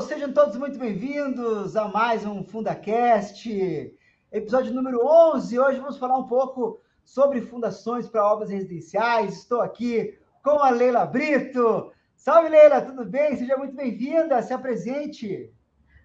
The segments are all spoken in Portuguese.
sejam todos muito bem-vindos a mais um FundaCast, episódio número 11. Hoje vamos falar um pouco sobre fundações para obras residenciais. Estou aqui com a Leila Brito. Salve, Leila, tudo bem? Seja muito bem-vinda, se apresente.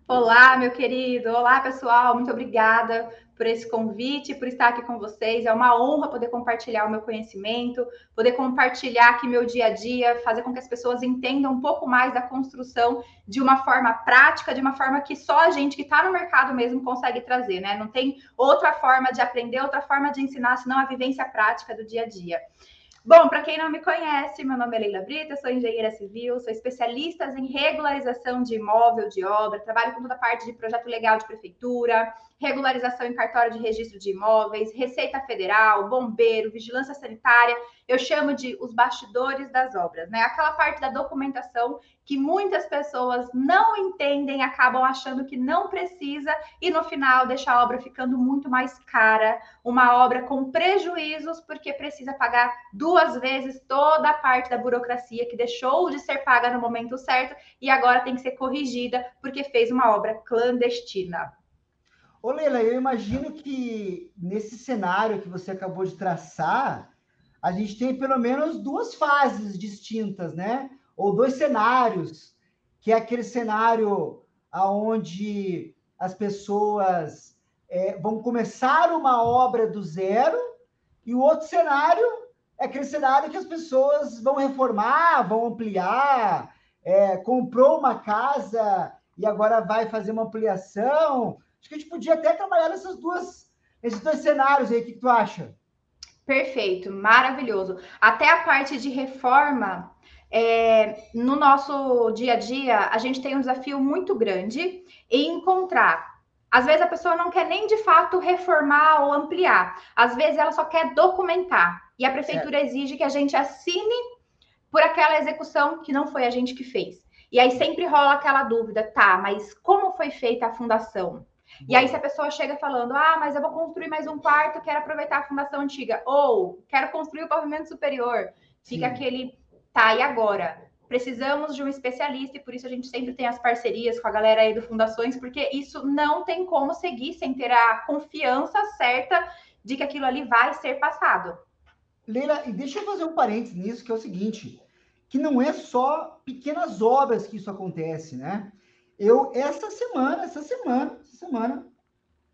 Olá, meu querido. Olá, pessoal. Muito obrigada por esse convite, por estar aqui com vocês. É uma honra poder compartilhar o meu conhecimento, poder compartilhar aqui meu dia a dia, fazer com que as pessoas entendam um pouco mais da construção de uma forma prática, de uma forma que só a gente que está no mercado mesmo consegue trazer, né? Não tem outra forma de aprender, outra forma de ensinar, senão a vivência prática do dia a dia. Bom, para quem não me conhece, meu nome é Leila Brita, sou engenheira civil, sou especialista em regularização de imóvel, de obra, trabalho com toda a parte de projeto legal de prefeitura, regularização em cartório de registro de imóveis, Receita Federal, bombeiro, vigilância sanitária. Eu chamo de os bastidores das obras, né? Aquela parte da documentação que muitas pessoas não entendem, acabam achando que não precisa e no final deixa a obra ficando muito mais cara, uma obra com prejuízos porque precisa pagar duas vezes toda a parte da burocracia que deixou de ser paga no momento certo e agora tem que ser corrigida porque fez uma obra clandestina. Ô Leila, eu imagino que nesse cenário que você acabou de traçar, a gente tem pelo menos duas fases distintas, né? Ou dois cenários, que é aquele cenário aonde as pessoas é, vão começar uma obra do zero, e o outro cenário é aquele cenário que as pessoas vão reformar, vão ampliar, é, comprou uma casa e agora vai fazer uma ampliação, Acho que a gente podia até trabalhar nessas duas, nesses dois cenários aí. O que tu acha? Perfeito, maravilhoso. Até a parte de reforma, é, no nosso dia a dia, a gente tem um desafio muito grande em encontrar. Às vezes a pessoa não quer nem de fato reformar ou ampliar, às vezes ela só quer documentar. E a prefeitura certo. exige que a gente assine por aquela execução que não foi a gente que fez. E aí sempre rola aquela dúvida, tá, mas como foi feita a fundação? E aí, se a pessoa chega falando, ah, mas eu vou construir mais um quarto, quero aproveitar a fundação antiga, ou quero construir o pavimento superior, fica Sim. aquele, tá, e agora? Precisamos de um especialista e por isso a gente sempre tem as parcerias com a galera aí do Fundações, porque isso não tem como seguir sem ter a confiança certa de que aquilo ali vai ser passado. Leila, e deixa eu fazer um parênteses nisso, que é o seguinte, que não é só pequenas obras que isso acontece, né? Eu, essa semana, essa semana, essa semana,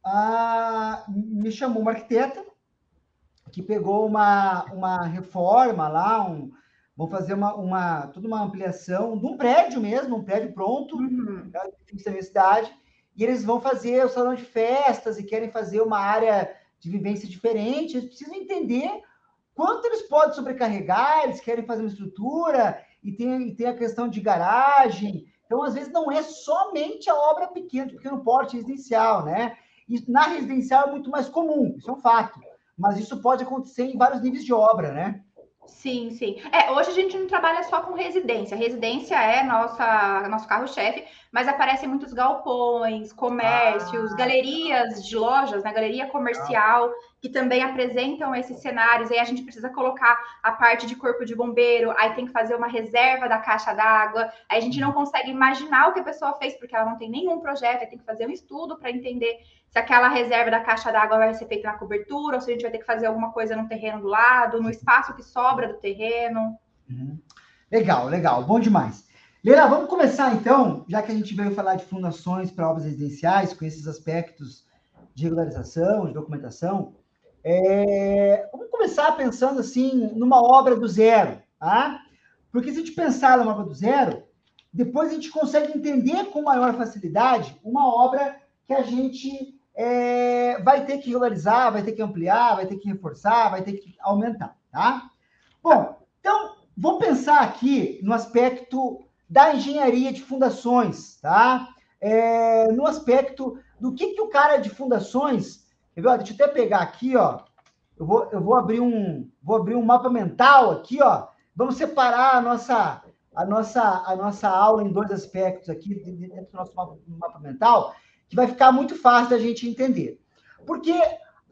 a, me chamou uma arquiteta que pegou uma, uma reforma lá, um, vão fazer uma, uma, toda uma ampliação de um prédio mesmo, um prédio pronto, uhum. da universidade, e eles vão fazer o salão de festas e querem fazer uma área de vivência diferente, eles precisam entender quanto eles podem sobrecarregar, eles querem fazer uma estrutura, e tem, e tem a questão de garagem, então, às vezes, não é somente a obra pequena, de pequeno porte residencial, né? E na residencial é muito mais comum, isso é um fato. Mas isso pode acontecer em vários níveis de obra, né? Sim, sim. É, hoje a gente não trabalha só com residência. Residência é nossa, nosso carro-chefe, mas aparecem muitos galpões, comércios, ah, galerias de lojas, né? Galeria comercial, que também apresentam esses cenários. Aí a gente precisa colocar a parte de corpo de bombeiro, aí tem que fazer uma reserva da caixa d'água. Aí a gente não consegue imaginar o que a pessoa fez, porque ela não tem nenhum projeto, aí tem que fazer um estudo para entender se aquela reserva da caixa d'água vai ser feita na cobertura, ou se a gente vai ter que fazer alguma coisa no terreno do lado, no espaço que sobra do terreno. Uhum. Legal, legal, bom demais. Leila, vamos começar então, já que a gente veio falar de fundações para obras residenciais, com esses aspectos de regularização, de documentação. É... vamos começar pensando assim numa obra do zero, tá? Porque se a gente pensar numa obra do zero, depois a gente consegue entender com maior facilidade uma obra que a gente é, vai ter que regularizar, vai ter que ampliar, vai ter que reforçar, vai ter que aumentar, tá? Bom, então vamos pensar aqui no aspecto da engenharia de fundações, tá? É, no aspecto do que, que o cara de fundações. Deixa eu até pegar aqui, ó. Eu vou, eu vou abrir um vou abrir um mapa mental aqui, ó. Vamos separar a nossa a nossa a nossa aula em dois aspectos aqui dentro do nosso mapa, mapa mental que vai ficar muito fácil da gente entender. Porque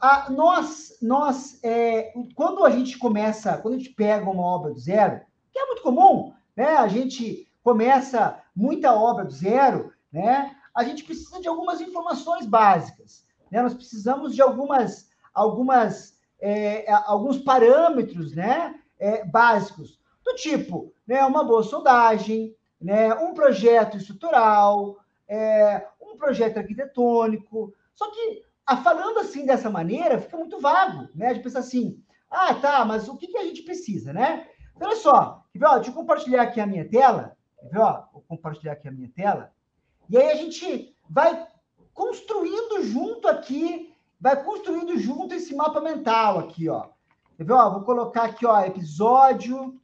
a, nós, nós é, quando a gente começa, quando a gente pega uma obra do zero, que é muito comum, né? A gente começa muita obra do zero, né, a gente precisa de algumas informações básicas. Né? Nós precisamos de algumas, algumas, é, alguns parâmetros né, é, básicos, do tipo né, uma boa sondagem, né, um projeto estrutural, é, um projeto arquitetônico. Só que, a, falando assim dessa maneira, fica muito vago, né? De pensar assim, ah, tá, mas o que, que a gente precisa, né? Então, olha só, deixa eu compartilhar aqui a minha tela. Vou compartilhar aqui a minha tela. E aí a gente vai construindo junto aqui, vai construindo junto esse mapa mental aqui, ó. Ó, vou colocar aqui, ó, episódio,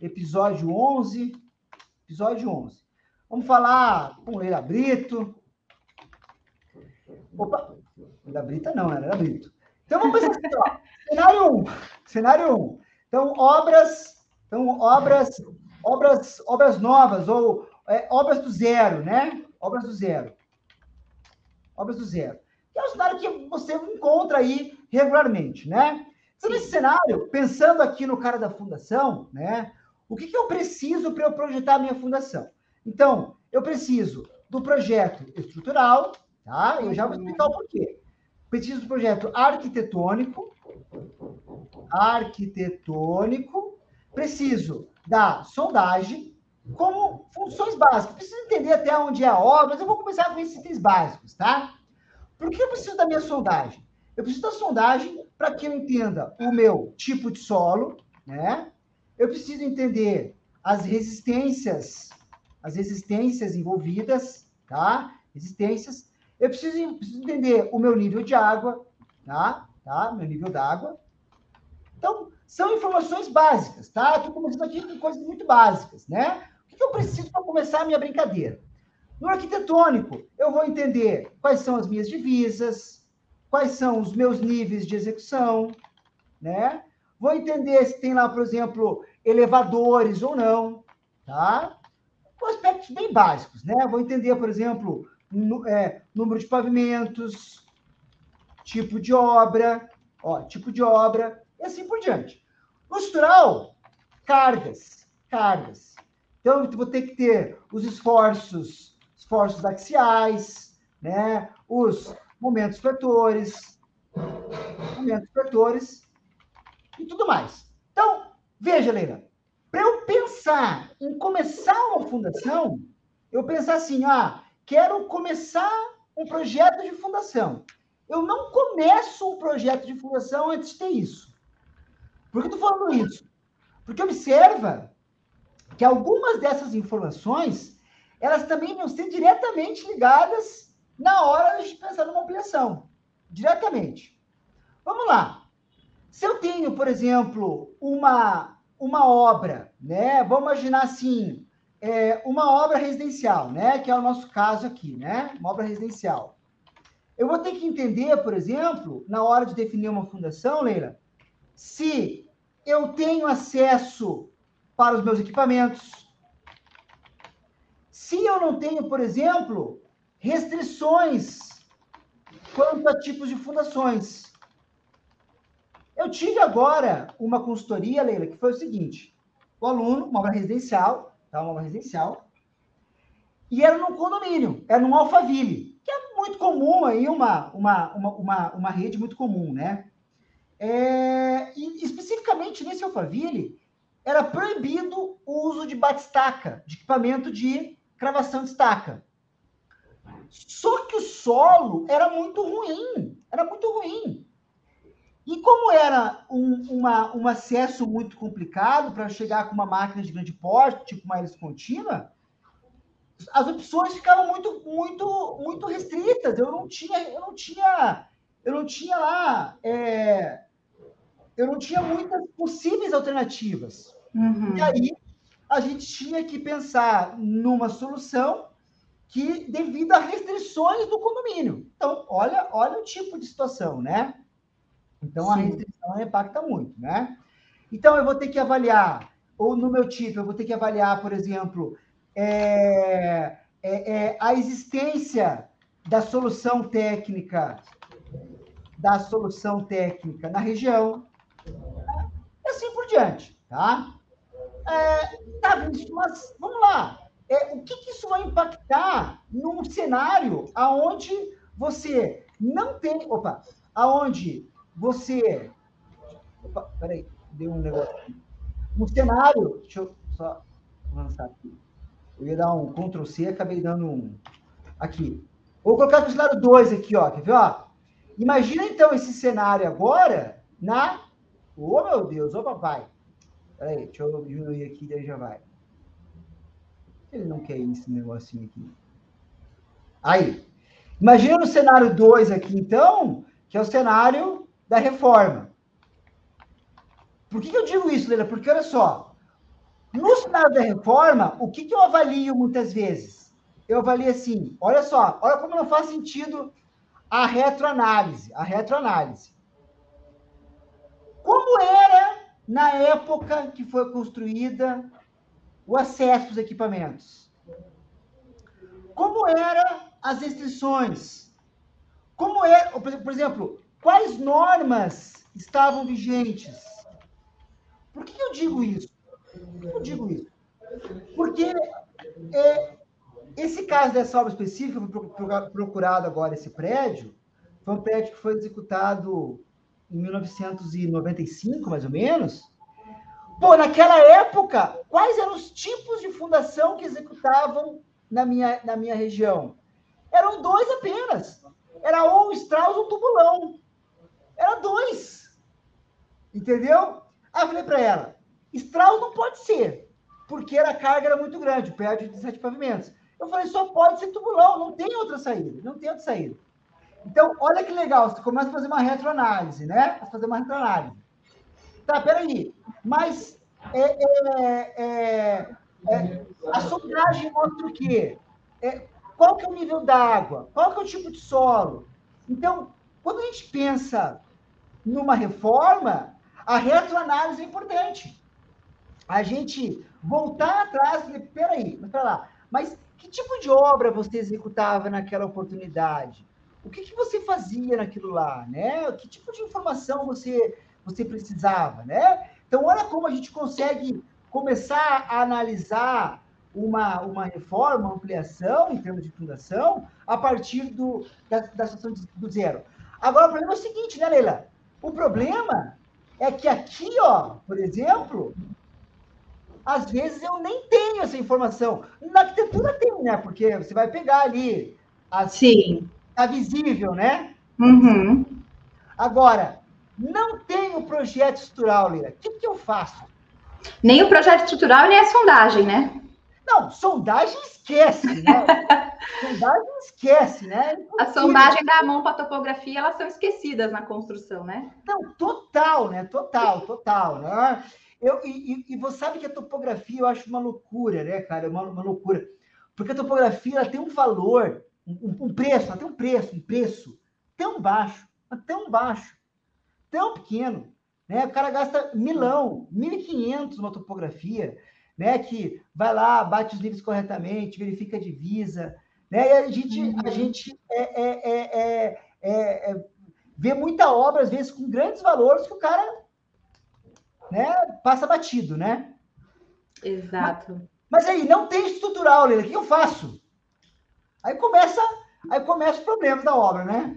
episódio 11, episódio 11. Vamos falar com Leila Brito. Opa, Leila Brita não? Leila Brito. Então vamos pensar assim, ó. Cenário 1. Cenário 1. Então, obras, então, obras, obras, obras novas, ou é, obras do zero, né? Obras do zero. Obras do zero. Que é um cenário que você encontra aí regularmente, né? Então, nesse cenário, pensando aqui no cara da fundação, né? O que, que eu preciso para eu projetar a minha fundação? Então, eu preciso do projeto estrutural, tá? Eu já vou explicar o porquê. Preciso do projeto arquitetônico, arquitetônico, preciso da sondagem como funções básicas. Preciso entender até onde é a obra, mas eu vou começar com esses itens básicos, tá? Por que eu preciso da minha sondagem? Eu preciso da sondagem para que eu entenda o meu tipo de solo, né? Eu preciso entender as resistências as resistências envolvidas, tá? Resistências. Eu preciso, preciso entender o meu nível de água, tá? Tá? Meu nível d'água. Então, são informações básicas, tá? Estou começando aqui com coisas muito básicas, né? O que eu preciso para começar a minha brincadeira? No arquitetônico, eu vou entender quais são as minhas divisas, quais são os meus níveis de execução, né? Vou entender se tem lá, por exemplo, elevadores ou não, tá? com aspectos bem básicos, né? Vou entender, por exemplo, é, número de pavimentos, tipo de obra, ó, tipo de obra, e assim por diante. No estrutural, cargas, cargas. Então, eu vou ter que ter os esforços, esforços axiais, né? Os momentos vetores, momentos vetores e tudo mais. Então, veja, Leila, para eu pensar em começar uma fundação, eu pensar assim, ah, quero começar um projeto de fundação. Eu não começo um projeto de fundação antes de ter isso. Por que eu estou falando isso? Porque observa que algumas dessas informações, elas também vão ser diretamente ligadas na hora de pensar numa ampliação. Diretamente. Vamos lá. Se eu tenho, por exemplo, uma uma obra, né? Vamos imaginar assim, é, uma obra residencial, né? Que é o nosso caso aqui, né? Uma obra residencial. Eu vou ter que entender, por exemplo, na hora de definir uma fundação, Leila, se eu tenho acesso para os meus equipamentos, se eu não tenho, por exemplo, restrições quanto a tipos de fundações. Eu tive agora uma consultoria, Leila, que foi o seguinte: o aluno, uma obra residencial, tá? Uma obra residencial, e era num condomínio, era num Alphaville, que é muito comum aí, uma, uma, uma, uma, uma rede muito comum, né? É, e especificamente nesse Alphaville, era proibido o uso de batistaca, de equipamento de cravação de estaca. Só que o solo era muito ruim, era muito ruim. E como era um, uma, um acesso muito complicado para chegar com uma máquina de grande porte, tipo uma hélice contínua, as opções ficavam muito, muito, muito restritas. Eu não tinha, eu não tinha, eu não tinha lá, é, eu não tinha muitas possíveis alternativas. Uhum. E aí a gente tinha que pensar numa solução que devido a restrições do condomínio. Então, olha, olha o tipo de situação, né? Então, Sim. a restrição impacta muito, né? Então, eu vou ter que avaliar, ou no meu tipo, eu vou ter que avaliar, por exemplo, é, é, é, a existência da solução técnica, da solução técnica na região, e assim por diante, tá? É, tá, mas vamos lá. é, o que, que isso vai impactar num cenário aonde você não tem, opa, aonde você, opa, peraí, deu um negócio aqui. Um cenário, deixa eu só avançar aqui. Eu ia dar um Ctrl C, acabei dando um aqui. Vou colocar o cenário 2 aqui, ó, quer ver, ó? Imagina então esse cenário agora na, oh meu Deus, ô papai. Peraí, deixa eu diminuir aqui, daí já vai. Ele não quer esse negocinho aqui. Aí. Imagina no cenário 2 aqui, então, que é o cenário da reforma. Por que, que eu digo isso, Leila? Porque, olha só, no cenário da reforma, o que, que eu avalio muitas vezes? Eu avalio assim, olha só, olha como não faz sentido a retroanálise, a retroanálise. Como era na época que foi construída o acesso aos equipamentos? Como eram as restrições? Como é, por exemplo, quais normas estavam vigentes? Por que eu digo isso? Por que eu digo isso? Porque é, esse caso dessa obra específica, foi procurado agora esse prédio, foi um prédio que foi executado em 1995, mais ou menos, Pô, naquela época, quais eram os tipos de fundação que executavam na minha, na minha região? Eram dois apenas. Era ou um Strauss ou tubulão. Era dois. Entendeu? Aí eu falei para ela, Strauss não pode ser, porque a carga era muito grande, perto de 17 pavimentos. Eu falei, só pode ser tubulão, não tem outra saída, não tem outra saída. Então, olha que legal, você começa a fazer uma retroanálise, né? A fazer uma retroanálise. Tá, peraí. Mas é, é, é, é, a sondagem mostra o quê? É, qual que é o nível d'água? Qual que é o tipo de solo? Então, quando a gente pensa numa reforma, a retroanálise é importante. A gente voltar atrás e peraí, mas para lá, mas que tipo de obra você executava naquela oportunidade? O que, que você fazia naquilo lá, né? Que tipo de informação você você precisava, né? Então, olha como a gente consegue começar a analisar uma, uma reforma, ampliação em termos de fundação, a partir do, da, da situação do zero. Agora, o problema é o seguinte, né, Leila? O problema é que aqui, ó, por exemplo, às vezes eu nem tenho essa informação. Na arquitetura tem, né? Porque você vai pegar ali. Sim. Tá visível, né? Uhum. Agora, não tem o projeto estrutural, Lira. O que, que eu faço? Nem o projeto estrutural, nem a sondagem, né? Não, sondagem esquece, né? sondagem esquece, né? A sondagem dá a mão para a topografia, elas são esquecidas na construção, né? Não, total, né? Total, total, né? Eu, e, e, você sabe que a topografia eu acho uma loucura, né, cara? Uma, uma loucura. Porque a topografia ela tem um valor, um, um preço, tem um preço, um preço tão baixo, tão baixo, tão pequeno. Né? O cara gasta milão, 1.500 numa topografia, né? que vai lá, bate os níveis corretamente, verifica a divisa. Né? E a gente, uhum. a gente é, é, é, é, vê muita obra, às vezes, com grandes valores que o cara né, passa batido, né? Exato. Mas, mas aí, não tem estrutural, Leila, o que eu faço? Aí começa, aí começa os problemas da obra, né?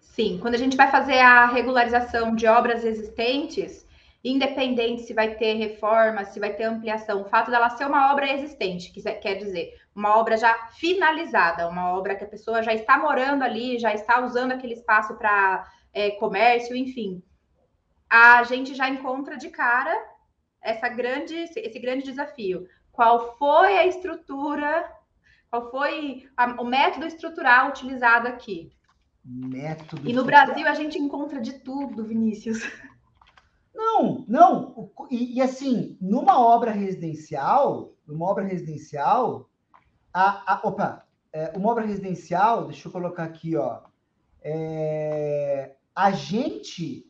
Sim, quando a gente vai fazer a regularização de obras existentes, independente se vai ter reforma, se vai ter ampliação, o fato dela ser uma obra existente, que quer dizer, uma obra já finalizada, uma obra que a pessoa já está morando ali, já está usando aquele espaço para é, comércio, enfim, a gente já encontra de cara essa grande, esse grande desafio. Qual foi a estrutura, qual foi a, o método estrutural utilizado aqui? método. E no Brasil a gente encontra de tudo, Vinícius. Não, não. E, e, assim, numa obra residencial, numa obra residencial, a, a opa, é, uma obra residencial, deixa eu colocar aqui, ó. É, a gente,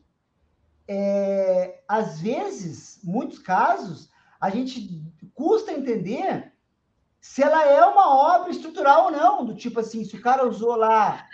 é, às vezes, muitos casos, a gente custa entender se ela é uma obra estrutural ou não, do tipo assim, se o cara usou lá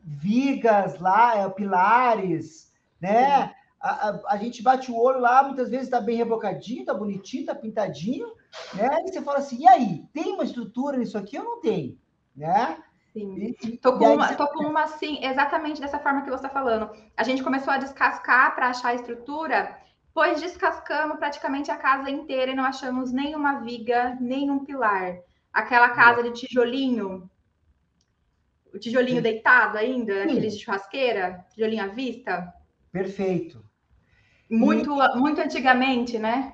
vigas lá, é, pilares, né? A, a, a, gente bate o olho lá, muitas vezes está bem rebocadinho, está bonitinho, está pintadinho, né? E você fala assim, e aí, tem uma estrutura nisso aqui ou não tem? Né? Sim. tô com, uma, tô com uma, assim, exatamente dessa forma que você está falando. A gente começou a descascar para achar a estrutura, pois descascamos praticamente a casa inteira e não achamos nenhuma viga, nenhum pilar. Aquela casa de tijolinho, o tijolinho Sim. deitado ainda, aquele de churrasqueira, tijolinho à vista. Perfeito. Muito, e... muito antigamente, né?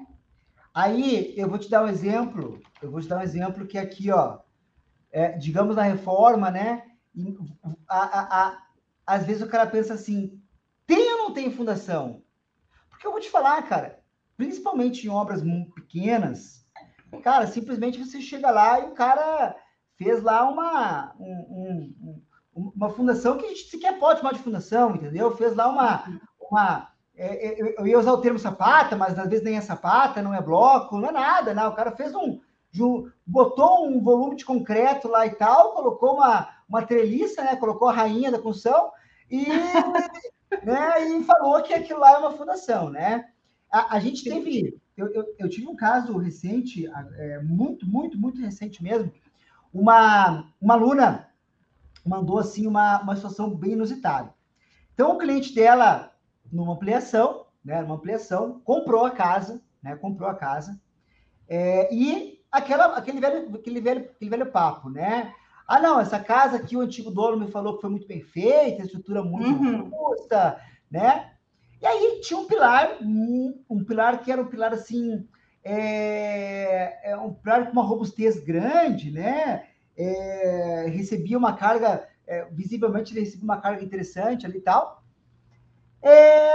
Aí eu vou te dar um exemplo. Eu vou te dar um exemplo que aqui, ó, é, digamos na reforma, né? A, a, a, às vezes o cara pensa assim: tem ou não tem fundação? Porque eu vou te falar, cara, principalmente em obras pequenas, cara, simplesmente você chega lá e o cara fez lá uma, um, um, uma fundação que a gente sequer pode chamar de fundação, entendeu? Fez lá uma. uma é, é eu ia usar o termo sapata, mas às vezes nem é sapata, não é bloco, não é nada, né? O cara fez um. botou um volume de concreto lá e tal, colocou uma, uma treliça, né? Colocou a rainha da construção e, né? e falou que aquilo lá é uma fundação, né? A, a gente teve. Eu, eu, eu, tive um caso recente, é, muito, muito, muito recente mesmo, uma, uma aluna mandou assim uma, uma situação bem inusitada. Então, o cliente dela, numa ampliação, né, numa ampliação, comprou a casa, né, comprou a casa, é, e aquela, aquele, velho, aquele, velho, aquele velho papo, né? Ah, não, essa casa aqui, o antigo dono me falou que foi muito bem feita, estrutura muito uhum. robusta, né? E aí tinha um pilar, um, pilar que era um pilar assim, é, é um prato com uma robustez grande, né? É, recebia uma carga, é, visivelmente ele recebia uma carga interessante ali e tal. É,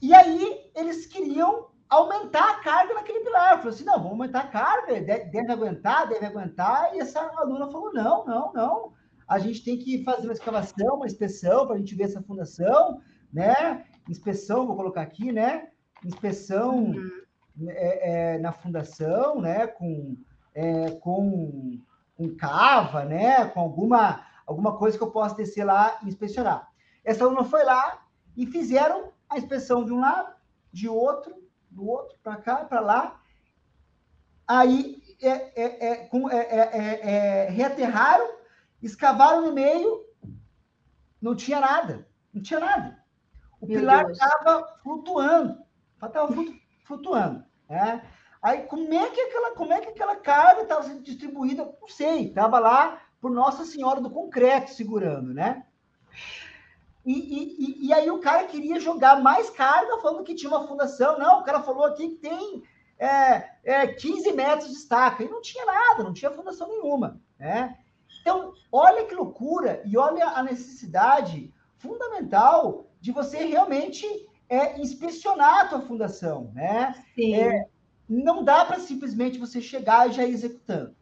e aí eles queriam aumentar a carga naquele pilar. Falou assim, não, vamos aumentar a carga, deve, deve aguentar, deve aguentar. E essa aluna falou, não, não, não. A gente tem que fazer uma escavação, uma inspeção, para a gente ver essa fundação, né? Inspeção, vou colocar aqui, né? Inspeção... Uhum é, é, na fundação, né, com, é, com, com cava, né, com alguma, alguma coisa que eu possa descer lá e inspecionar. Essa aluna foi lá e fizeram a inspeção de um lado, de outro, do outro, para cá, para lá. Aí é, é, é, com, é, reaterraram, escavaram no meio, não tinha nada, não tinha nada. O Meu pilar estava flutuando, estava flutuando. Né? Aí, como é que aquela, como é que aquela carga estava sendo distribuída? Não sei, estava lá por Nossa Senhora do Concreto segurando, né? E, e, e, aí o cara queria jogar mais carga, falando que tinha uma fundação. Não, o cara falou aqui que tem é, é, 15 metros de estaca. E não tinha nada, não tinha fundação nenhuma. Né? Então, olha que loucura e olha a necessidade fundamental de você realmente é inspecionar a tua fundação, né? Sim. É, não dá para simplesmente você chegar e já ir executando.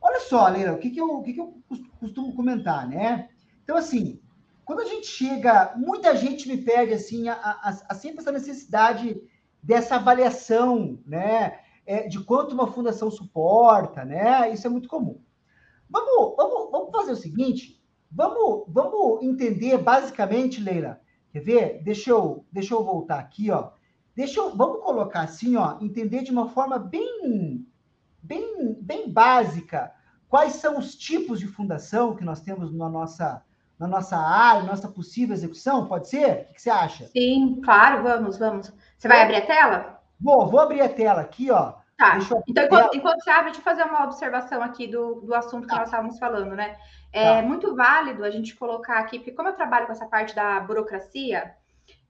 Olha só, Leila, o que, que, eu, o que, que eu costumo comentar, né? Então, assim, quando a gente chega, muita gente me pede, assim, a, a, a sempre essa necessidade dessa avaliação, né? É, de quanto uma fundação suporta, né? Isso é muito comum. Vamos, vamos, vamos fazer o seguinte, vamos, vamos entender basicamente, Leila, Quer ver? Deixa eu, deixa eu voltar aqui, ó. Deixa eu, vamos colocar assim, ó, entender de uma forma bem, bem, bem básica quais são os tipos de fundação que nós temos na nossa, na nossa área, nossa possível execução? Pode ser? O que você acha? Sim, claro, vamos, vamos. Você vai abrir a tela? Vou, vou abrir a tela aqui, ó. Tá. Então, enquanto, enquanto, você abre, deixa eu fazer uma observação aqui do, do assunto que tá. nós estávamos falando, né? É tá. muito válido a gente colocar aqui, porque como eu trabalho com essa parte da burocracia,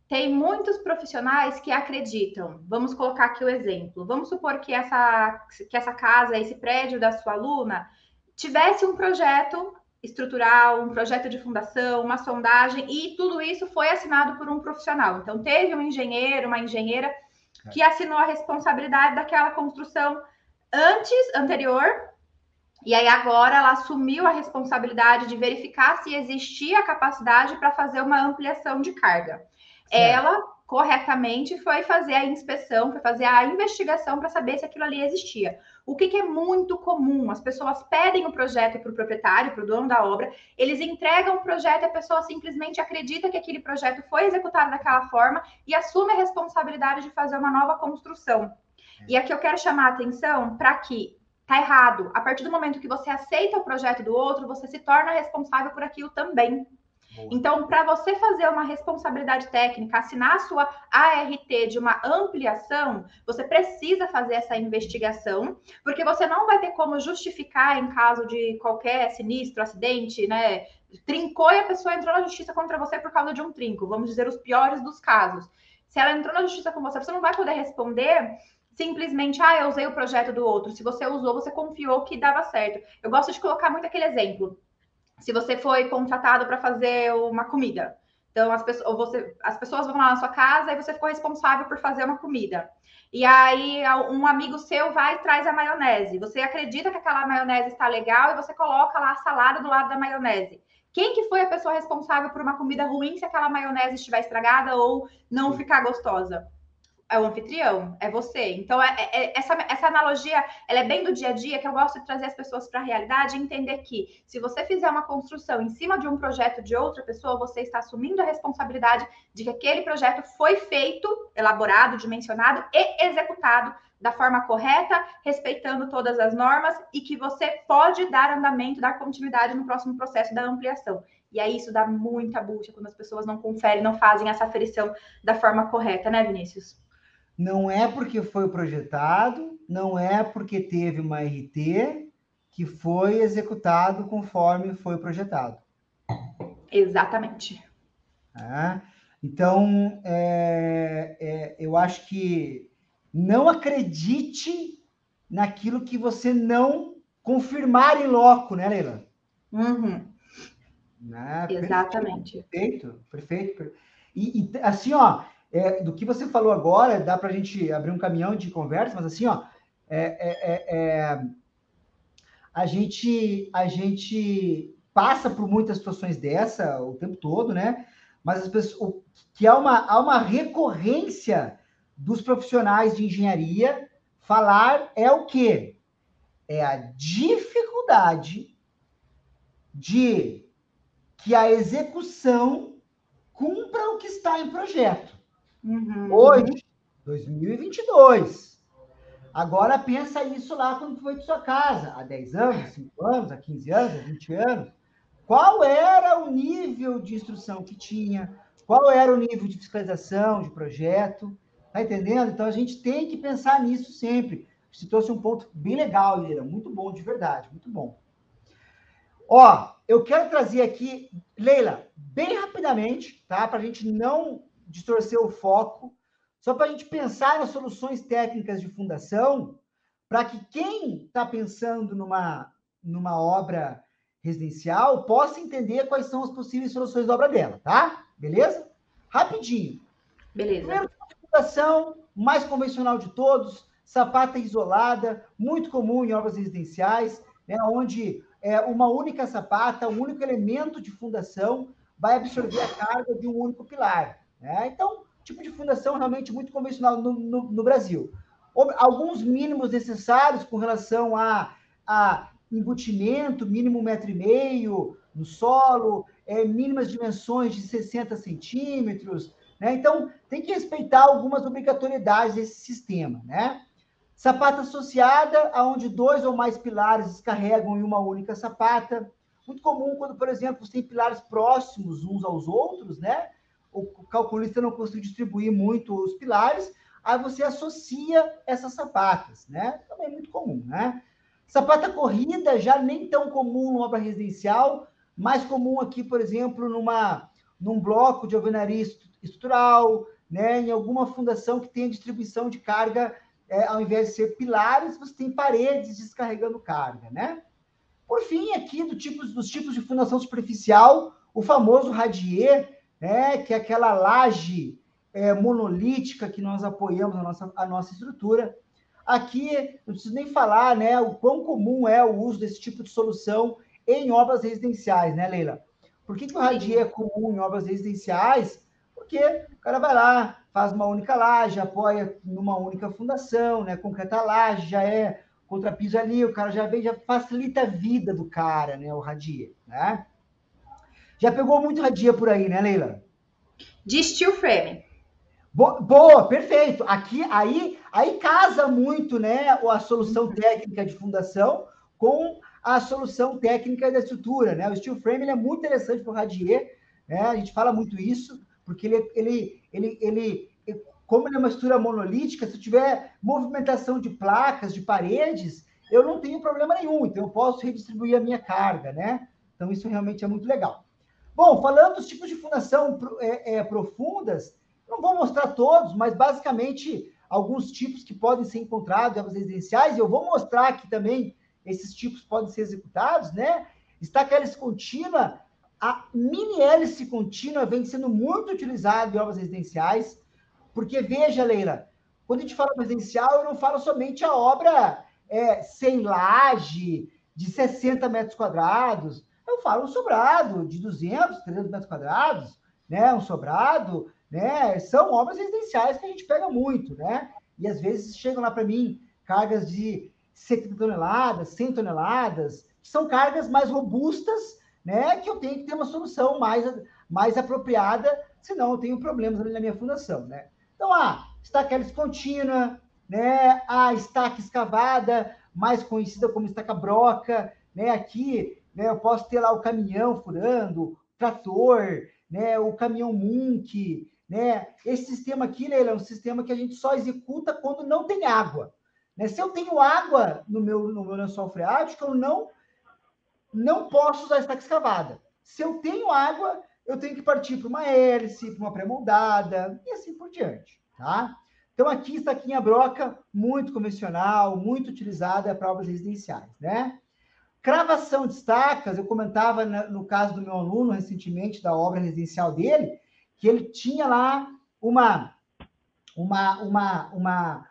tem muitos profissionais que acreditam. Vamos colocar aqui o exemplo. Vamos supor que essa, que essa casa, esse prédio da sua aluna, tivesse um projeto estrutural, um projeto de fundação, uma sondagem, e tudo isso foi assinado por um profissional. Então, teve um engenheiro, uma engenheira que assinou a responsabilidade daquela construção antes, anterior, e aí agora ela assumiu a responsabilidade de verificar se existia capacidade para fazer uma ampliação de carga. Certo. Ela corretamente foi fazer a inspeção, foi fazer a investigação para saber se aquilo ali existia. O que, que, é muito comum? As pessoas pedem o projeto para o proprietário, para o dono da obra, eles entregam o projeto e a pessoa simplesmente acredita que aquele projeto foi executado daquela forma e assume a responsabilidade de fazer uma nova construção. É. E aqui eu quero chamar a atenção para que tá errado. A partir do momento que você aceita o projeto do outro, você se torna responsável por aquilo também. Então, para você fazer uma responsabilidade técnica, assinar a sua ART de uma ampliação, você precisa fazer essa investigação, porque você não vai ter como justificar em caso de qualquer sinistro, acidente, né? Trincou e a pessoa entrou na justiça contra você por causa de um trinco, vamos dizer os piores dos casos. Se ela entrou na justiça com você, você não vai poder responder simplesmente, ah, eu usei o projeto do outro. Se você usou, você confiou que dava certo. Eu gosto de colocar muito aquele exemplo se você foi contratado para fazer uma comida. Então, as pessoas, você, as pessoas vão lá na sua casa e você ficou responsável por fazer uma comida. E aí, um amigo seu vai e traz a maionese. Você acredita que aquela maionese está legal e você coloca lá a salada do lado da maionese. Quem que foi a pessoa responsável por uma comida ruim se aquela maionese estiver estragada ou não ficar gostosa? É o anfitrião, é você. Então, é, é, é, essa, essa analogia, ela é bem do dia a dia, que eu gosto de trazer as pessoas para a realidade e entender que se você fizer uma construção em cima de um projeto de outra pessoa, você está assumindo a responsabilidade de que aquele projeto foi feito, elaborado, dimensionado e executado da forma correta, respeitando todas as normas e que você pode dar andamento, dar continuidade no próximo processo da ampliação. E aí isso dá muita bucha quando as pessoas não conferem, não fazem essa aferição da forma correta, né, Vinícius? Não é porque foi projetado, não é porque teve uma RT que foi executado conforme foi projetado. Exatamente. É. Então, é, é, eu acho que não acredite naquilo que você não confirmar em loco, né, Leila? Uhum. Né? Exatamente. Perfeito, perfeito. E, e assim, ó, é, do que você falou agora, dá para a gente abrir um caminhão de conversa, mas assim, ó, é, é, é, é, a, gente, a gente passa por muitas situações dessa o tempo todo, né? Mas as pessoas, que há uma, há uma recorrência dos profissionais de engenharia falar é o quê? É a dificuldade de que a execução cumpra o que está em projeto. Uhum. Hoje, 2022. Agora pensa isso lá quando foi de sua casa, há 10 anos, 5 anos, há 15 anos, há 20 anos. Qual era o nível de instrução que tinha? Qual era o nível de fiscalização, de projeto? Tá entendendo? Então a gente tem que pensar nisso sempre. Você trouxe um ponto bem legal, Lira. Muito bom, de verdade, muito bom. Ó, eu quero trazer aqui, Leila, bem rapidamente, tá? Para a gente não distorcer o foco, só para a gente pensar nas soluções técnicas de fundação, para que quem está pensando numa, numa obra residencial possa entender quais são as possíveis soluções da obra dela, tá? Beleza? Rapidinho. Beleza. Primeiro, fundação, mais convencional de todos, sapata isolada, muito comum em obras residenciais, né, onde é, uma única sapata, um único elemento de fundação vai absorver a carga de um único pilar. Né? Então, tipo de fundação realmente muito convencional no, no, no Brasil. Alguns mínimos necessários com relação a, a embutimento, mínimo um metro e meio no solo, é, mínimas dimensões de 60 centímetros. Né? Então, tem que respeitar algumas obrigatoriedades desse sistema. Né? Sapata associada, onde dois ou mais pilares descarregam em uma única sapata. Muito comum quando, por exemplo, você tem pilares próximos uns aos outros, né? O calculista não conseguiu distribuir muito os pilares, aí você associa essas sapatas, né? Também é muito comum, né? Sapata corrida já nem tão comum numa obra residencial, mais comum aqui, por exemplo, numa num bloco de alvenaria estrutural, né? Em alguma fundação que tenha distribuição de carga, é, ao invés de ser pilares, você tem paredes descarregando carga, né? Por fim, aqui do tipo, dos tipos de fundação superficial, o famoso radier, né, que é aquela laje é, monolítica que nós apoiamos a nossa, a nossa estrutura. Aqui, não preciso nem falar né, o quão comum é o uso desse tipo de solução em obras residenciais, né, Leila? Por que, que o radier é comum em obras residenciais? Porque o cara vai lá, faz uma única laje, apoia numa única fundação, né? Concreta a laje, já é contrapiso ali, o cara já vem, já facilita a vida do cara, né? O radier, né? Já pegou muito radia por aí, né, Leila? De steel frame. Boa, perfeito. Aqui, aí, aí casa muito, né, a solução técnica de fundação com a solução técnica da estrutura, né? O steel frame é muito interessante para o Radier, né? A gente fala muito isso porque ele, ele, ele, ele, como ele é uma estrutura monolítica, se tiver movimentação de placas, de paredes, eu não tenho problema nenhum. Então eu posso redistribuir a minha carga, né? Então isso realmente é muito legal. Bom, falando dos tipos de fundação é, é, profundas não vou mostrar todos, mas basicamente alguns tipos que podem ser encontrados em obras residenciais, e eu vou mostrar aqui também esses tipos podem ser executados, né? Estaca hélice contínua, a mini hélice contínua vem sendo muito utilizada em obras residenciais, porque veja, Leila, quando a gente fala residencial, eu não falo somente a obra é, sem laje, de 60 metros quadrados, eu falo um sobrado de 200, 300 metros quadrados, né? Um sobrado né? São obras residenciais que a gente pega muito, né? E às vezes chegam lá para mim cargas de 70 toneladas, 100 toneladas, que são cargas mais robustas, né? Que eu tenho que ter uma solução mais, mais apropriada, senão eu tenho problemas ali na minha fundação, né? Então, a estaca hélice contínua, né? A estaca escavada, mais conhecida como estaca broca, né? Aqui, né? Eu posso ter lá o caminhão furando, trator, né? O caminhão Munk, né? Esse sistema aqui, Leila, é um sistema que a gente só executa quando não tem água. Né? Se eu tenho água no meu, no meu lençol freático, eu não, não posso usar estaca escavada. Se eu tenho água, eu tenho que partir para uma hélice, para uma pré-moldada, e assim por diante. Tá? Então, aqui está aqui a broca, muito convencional, muito utilizada para obras residenciais. Né? Cravação de estacas, eu comentava no caso do meu aluno recentemente, da obra residencial dele, que ele tinha lá uma, uma, uma, uma,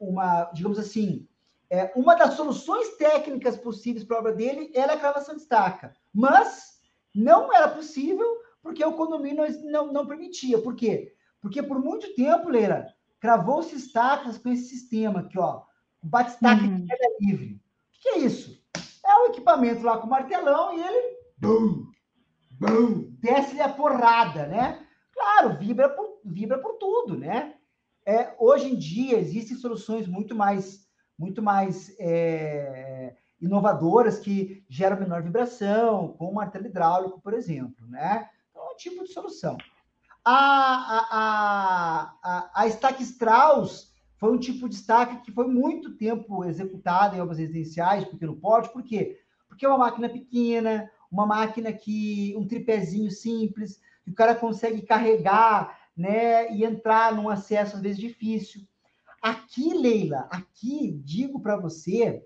uma digamos assim, é, uma das soluções técnicas possíveis para a obra dele era a cravação de estaca, mas não era possível porque o condomínio não, não permitia. Por quê? Porque por muito tempo, Leila, cravou-se estacas com esse sistema aqui, ó, bate-estaca uhum. de queda livre. O que é isso? É um equipamento lá com martelão e ele bum, bum, desce-lhe a porrada, né? Claro, vibra por, vibra por tudo, né? É, hoje em dia existem soluções muito mais, muito mais é, inovadoras que geram menor vibração, com o martelo hidráulico, por exemplo, né? Então, é um tipo de solução. A, a, a, a, a Stack Strauss foi um tipo de estaca que foi muito tempo executado em obras residenciais, pequeno porte, por quê? Porque é uma máquina pequena, uma máquina que um tripézinho simples, que o cara consegue carregar, né, e entrar num acesso às vezes difícil. Aqui, Leila, aqui digo para você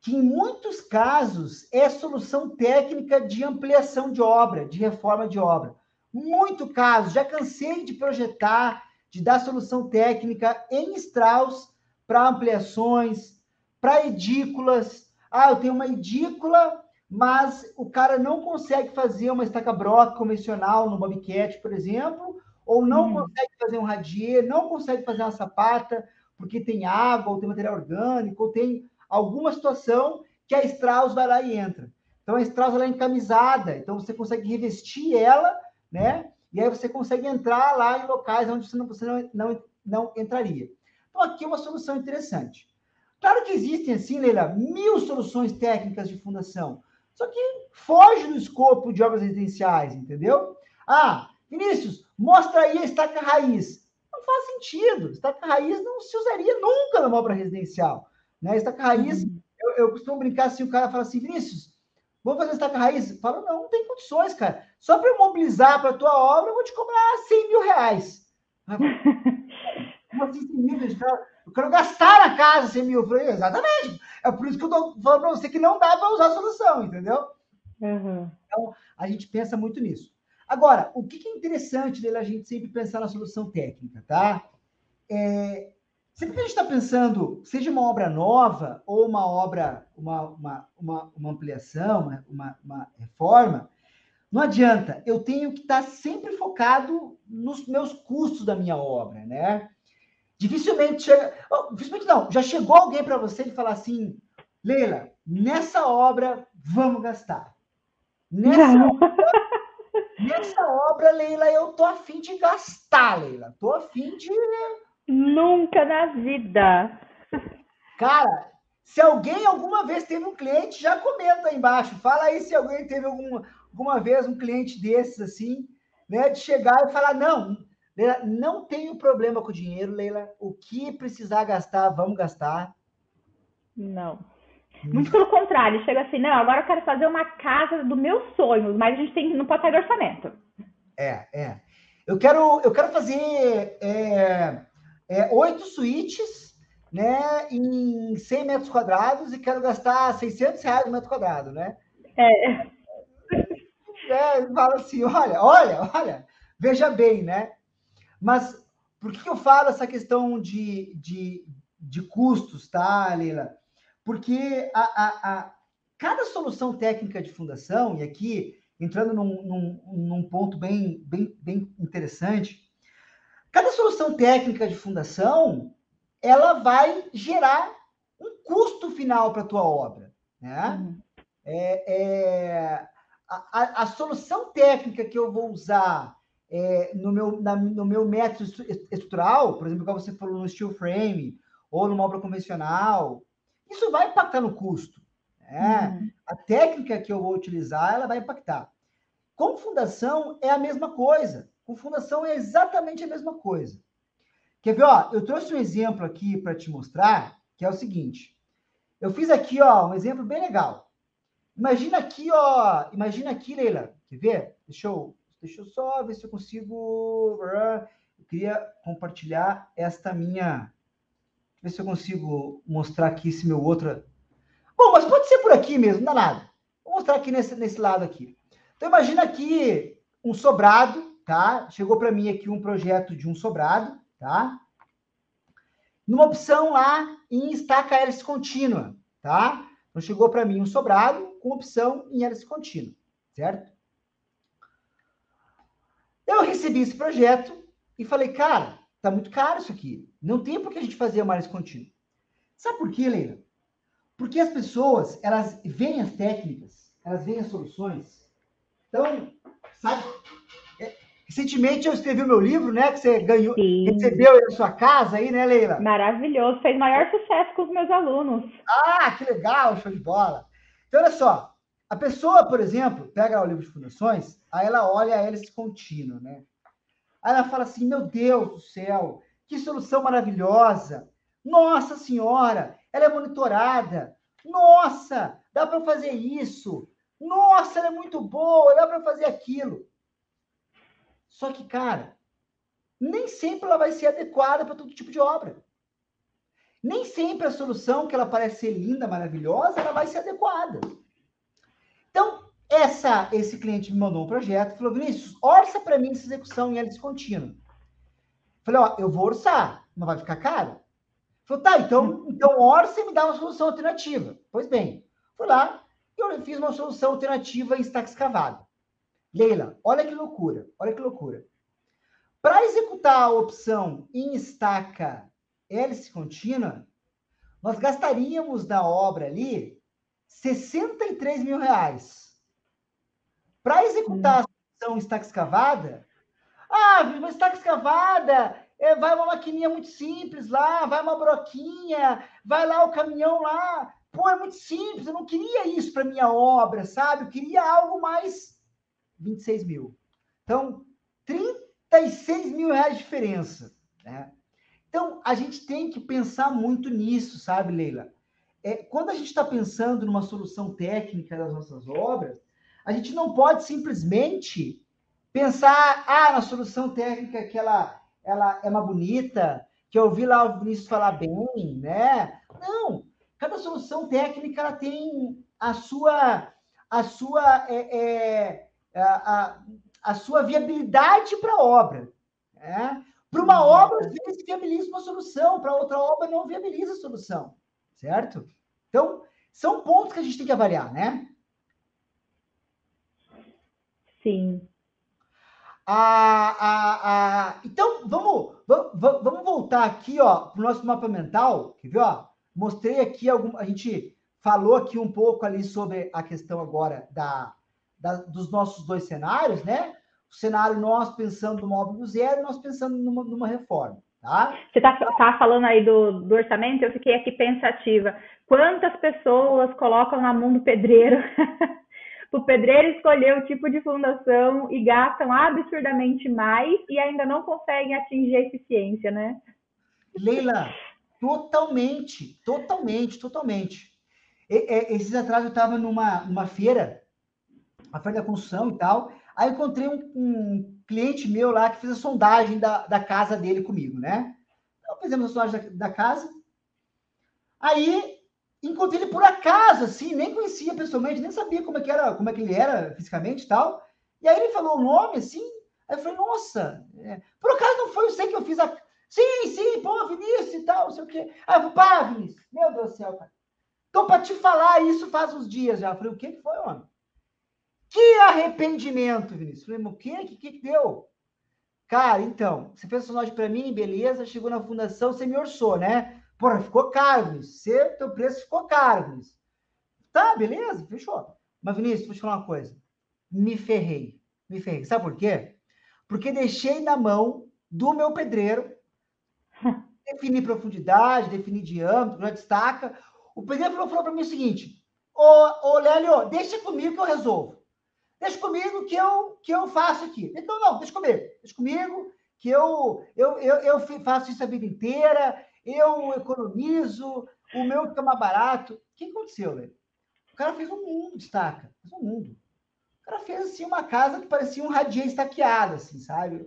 que em muitos casos é solução técnica de ampliação de obra, de reforma de obra. Muito caso, já cansei de projetar, de dar solução técnica em Strauss para ampliações, para edículas. Ah, eu tenho uma edícula mas o cara não consegue fazer uma estaca broca convencional no bobcat, por exemplo, ou não hum. consegue fazer um radier, não consegue fazer uma sapata porque tem água, ou tem material orgânico, ou tem alguma situação que a Strauss vai lá e entra. Então a Strauss ela é encamisada, então você consegue revestir ela, né? E aí você consegue entrar lá em locais onde você não, você não, não, não entraria. Então aqui é uma solução interessante. Claro que existem, assim, Leila, mil soluções técnicas de fundação. Só que foge do escopo de obras residenciais, entendeu? Ah, Vinícius, mostra aí a estaca raiz. Não faz sentido. Estaca raiz não se usaria nunca numa obra residencial. Né? Estaca raiz, uhum. eu, eu, costumo brincar assim, o cara fala assim, Vinícius, vamos fazer estaca raiz? Eu falo, não, não tem condições, cara. Só para eu mobilizar para a tua obra, eu vou te cobrar 100 mil reais. Como 100 mil? Eu quero gastar na casa 100 mil. Eu falei, exatamente. É por isso que eu estou falando para você que não dá para usar a solução, entendeu? Uhum. Então, a gente pensa muito nisso. Agora, o que é interessante dele a gente sempre pensar na solução técnica, tá? É, sempre que a gente está pensando, seja uma obra nova ou uma obra, uma, uma, uma, uma ampliação, uma, uma, uma, reforma, não adianta, eu tenho que estar sempre focado nos meus custos da minha obra, né? Dificilmente chega. Oh, dificilmente não, já chegou alguém para você e falar assim, Leila, nessa obra vamos gastar. Nessa obra Nessa obra, Leila, eu tô afim de gastar, Leila. Tô afim de. Nunca na vida. Cara, se alguém alguma vez teve um cliente, já comenta aí embaixo. Fala aí se alguém teve algum, alguma vez um cliente desses assim, né? De chegar e falar: não, Leila, não tenho problema com o dinheiro, Leila. O que precisar gastar, vamos gastar. Não. Muito pelo contrário, chega assim, não, agora eu quero fazer uma casa do meu sonho, mas a gente tem, não pode sair do orçamento. É, é. Eu quero, eu quero fazer é, é, oito suítes, né, em 100 metros quadrados e quero gastar 600 reais no metro quadrado, né? É. É, fala assim, olha, olha, olha, veja bem, né? Mas por que eu falo essa questão de, de, de custos, tá, Leila? Porque a, a, a, cada solução técnica de fundação, e aqui entrando num, num, num ponto bem, bem, bem interessante, cada solução técnica de fundação ela vai gerar um custo final para a tua obra. Né? Uhum. É, é, a, a, solução técnica que eu vou usar é, no, meu, na, no meu método estrutural, por exemplo, como você falou no steel frame, ou numa obra convencional, isso vai impactar no custo. Né? Uhum. A técnica que eu vou utilizar, ela vai impactar. Com fundação é a mesma coisa. Com fundação é exatamente a mesma coisa. Quer ver? Ó, eu trouxe um exemplo aqui para te mostrar, que é o seguinte. Eu fiz aqui, ó, um exemplo bem legal. Imagina aqui, ó, imagina aqui, Leila. Quer ver? Deixa eu, deixa eu só ver se eu consigo. Eu queria compartilhar esta minha ver se eu consigo mostrar aqui esse meu outro. Bom, mas pode ser por aqui mesmo, não dá nada. Vou mostrar aqui nesse, nesse lado aqui. Então, imagina aqui um sobrado, tá? Chegou para mim aqui um projeto de um sobrado, tá? Numa opção lá em estaca hélice contínua, tá? Então, chegou para mim um sobrado com opção em hélice contínua, certo? Eu recebi esse projeto e falei, cara, tá muito caro isso aqui. Não tem por que a gente fazer uma análise contínua. Sabe por quê, Leila? Porque as pessoas, elas veem as técnicas, elas veem as soluções. Então, sabe? Recentemente eu escrevi o meu livro, né? Que você ganhou, Sim. recebeu aí na sua casa aí, né, Leila? Maravilhoso, fez maior sucesso com os meus alunos. Ah, que legal, show de bola. Então, olha só, a pessoa, por exemplo, pega o livro de fundações, aí ela olha a hélice contínua, né? Aí ela fala assim: meu Deus do céu, que solução maravilhosa! Nossa Senhora, ela é monitorada. Nossa, dá para fazer isso. Nossa, ela é muito boa, dá para fazer aquilo. Só que, cara, nem sempre ela vai ser adequada para todo tipo de obra. Nem sempre a solução que ela parece ser linda, maravilhosa, ela vai ser adequada. Então, essa, esse cliente me mandou um projeto, falou, Vinícius, orça para mim essa execução em hélice contínua. Falei, ó, eu vou orçar, não vai ficar caro? Falei, tá, então, então orça e me dá uma solução alternativa. Pois bem, fui lá e eu fiz uma solução alternativa em estaca escavada. Leila, olha que loucura, olha que loucura. Para executar a opção em estaca hélice contínua, nós gastaríamos na obra ali 63 mil reais. Para executar hum. a solução estaca escavada, ah, uma estaca escavada, é, vai uma maquininha muito simples lá, vai uma broquinha, vai lá o caminhão lá. Pô, é muito simples, eu não queria isso para minha obra, sabe? Eu queria algo mais 26 mil. Então, 36 mil reais de diferença. Né? Então, a gente tem que pensar muito nisso, sabe, Leila? É, quando a gente está pensando numa solução técnica das nossas obras, a gente não pode simplesmente pensar, ah, na solução técnica que ela, ela é uma bonita, que eu ouvi lá o Vinícius falar bem, né? Não, cada solução técnica ela tem a sua, a sua, é, é, a, a, sua viabilidade para a obra. Né? Para uma uhum. obra, às vezes, viabiliza uma solução, para outra obra, não viabiliza a solução, certo? Então, são pontos que a gente tem que avaliar, né? Sim. Ah, ah, ah, então, vamos, vamos, vamos voltar aqui para o nosso mapa mental. Quer ver? Ó? Mostrei aqui, algum, a gente falou aqui um pouco ali sobre a questão agora da, da, dos nossos dois cenários, né? o cenário nós pensando no móvel do zero, nós pensando numa, numa reforma. Tá? Você está tá falando aí do, do orçamento, eu fiquei aqui pensativa. Quantas pessoas colocam na mão do pedreiro o pedreiro escolher o tipo de fundação e gastam absurdamente mais e ainda não conseguem atingir a eficiência, né? Leila, totalmente, totalmente, totalmente. E, e, esses atrás eu estava numa, numa feira, a feira da construção e tal, aí encontrei um, um, cliente meu lá que fez a sondagem da, da casa dele comigo, né? Então fizemos a sondagem da, da casa, aí encontrei ele por acaso, assim, nem conhecia pessoalmente, nem sabia como é que era, como é que ele era fisicamente e tal. E aí ele falou o nome, assim, aí eu falei, nossa, é, por acaso não foi você que eu fiz a. Sim, sim, pô, Vinícius e tal, não sei o quê. Aí eu falei, pá, Vinícius, meu Deus do céu, cara. Tô para te falar isso faz uns dias já. Eu falei, o que foi, homem? Que arrependimento, Vinícius. Falei, o quê? O que, que deu? Cara, então, você fez personagem para mim, beleza, chegou na fundação, você me orçou, né? Porra, ficou caro, Vinícius. Você, teu preço ficou caro, Vinícius. Tá, beleza, fechou. Mas, Vinícius, vou te falar uma coisa. Me ferrei. Me ferrei. Sabe por quê? Porque deixei na mão do meu pedreiro definir profundidade, definir diâmetro, já destaca. O pedreiro falou para mim o seguinte: Ô, ô Lélio, deixa comigo que eu resolvo. Deixa comigo que eu, que eu faço aqui. Então, não, deixa comigo. Deixa comigo que eu, eu, eu, eu faço isso a vida inteira eu economizo, o meu fica mais barato. O que aconteceu, velho? O cara fez um mundo, destaca. Fez um mundo. O cara fez assim uma casa que parecia um radier estaqueado, assim, sabe?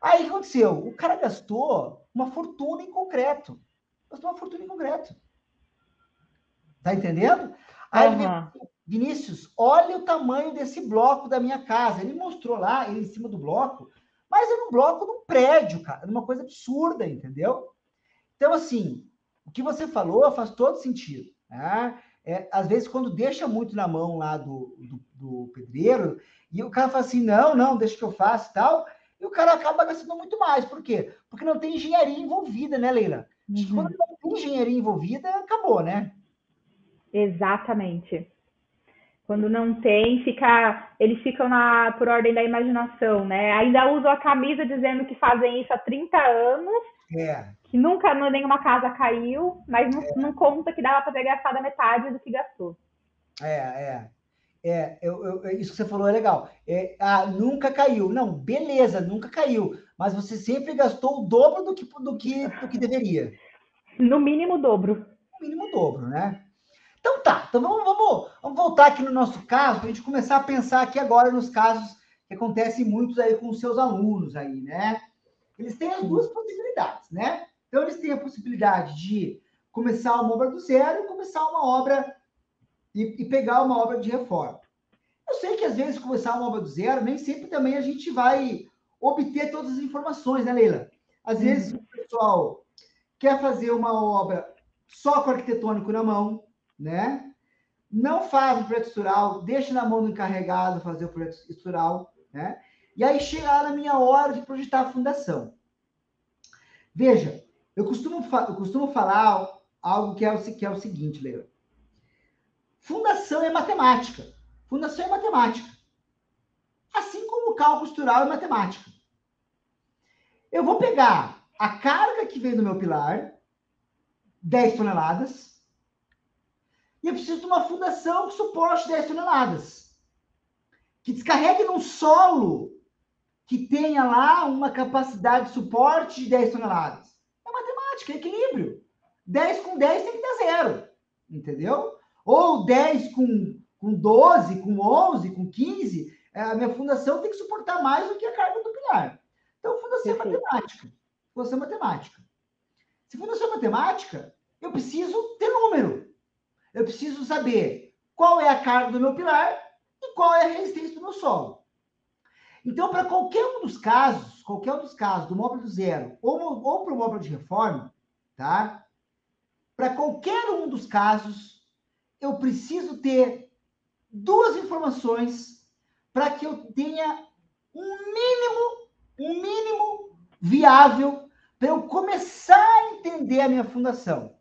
Aí o que aconteceu? O cara gastou uma fortuna em concreto. Gastou uma fortuna em concreto. Tá entendendo? Aí uhum. ele Vinícius, olha o tamanho desse bloco da minha casa. Ele mostrou lá, ele em cima do bloco, mas é num bloco num prédio, cara, numa coisa absurda, entendeu? Então, assim, o que você falou faz todo sentido. Né? É, às vezes, quando deixa muito na mão lá do, do, do, pedreiro, e o cara fala assim: não, não, deixa que eu faça e tal, e o cara acaba gastando muito mais. Por quê? Porque não tem engenharia envolvida, né, Leila? Uhum. Quando não tem engenharia envolvida, acabou, né? Exatamente. Quando não tem, fica, eles ficam na, por ordem da imaginação, né? Ainda usam a camisa dizendo que fazem isso há 30 anos, é. que nunca nenhuma casa caiu, mas não, é. não conta que dava para ter gastado a metade do que gastou. É, é. É, eu, eu, isso que você falou é legal. É, ah, nunca caiu. Não, beleza, nunca caiu. Mas você sempre gastou o dobro do que, do que, do que deveria. No mínimo dobro. No mínimo dobro, né? Então tá, então vamos, vamos, vamos voltar aqui no nosso caso, para a gente começar a pensar aqui agora nos casos que acontecem muitos aí com os seus alunos aí, né? Eles têm as duas possibilidades, né? Então eles têm a possibilidade de começar uma obra do zero, começar uma obra e, e pegar uma obra de reforma. Eu sei que às vezes começar uma obra do zero, nem sempre também a gente vai obter todas as informações, né, Leila? Às vezes o pessoal quer fazer uma obra só com arquitetônico na mão, né? Não faz o projeto estrutural, deixa na mão do encarregado fazer o projeto estrutural, né? E aí chega lá na minha hora de projetar a fundação. Veja, eu costumo, eu costumo falar algo que é, o, que é o seguinte, Leila. Fundação é matemática. Fundação é matemática. Assim como cálculo estrutural é matemática. Eu vou pegar a carga que vem do meu pilar, 10 toneladas, e eu preciso de uma fundação que suporte 10 toneladas. Que descarregue num solo que tenha lá uma capacidade de suporte de 10 toneladas. É matemática, é equilíbrio. 10 com 10 tem que dar zero. Entendeu? Ou 10 com, com 12, com 11, com 15, é, a minha fundação tem que suportar mais do que a carga do pilar. Então, fundação é matemática. Fundação é matemática. Se fundação é matemática, eu preciso ter número eu preciso saber qual é a carga do meu pilar e qual é a resistência do meu solo. Então, para qualquer um dos casos, qualquer um dos casos do móvel do zero ou, ou para o móvel de reforma, tá? Para qualquer um dos casos, eu preciso ter duas informações para que eu tenha um mínimo, um mínimo viável para eu começar a entender a minha fundação.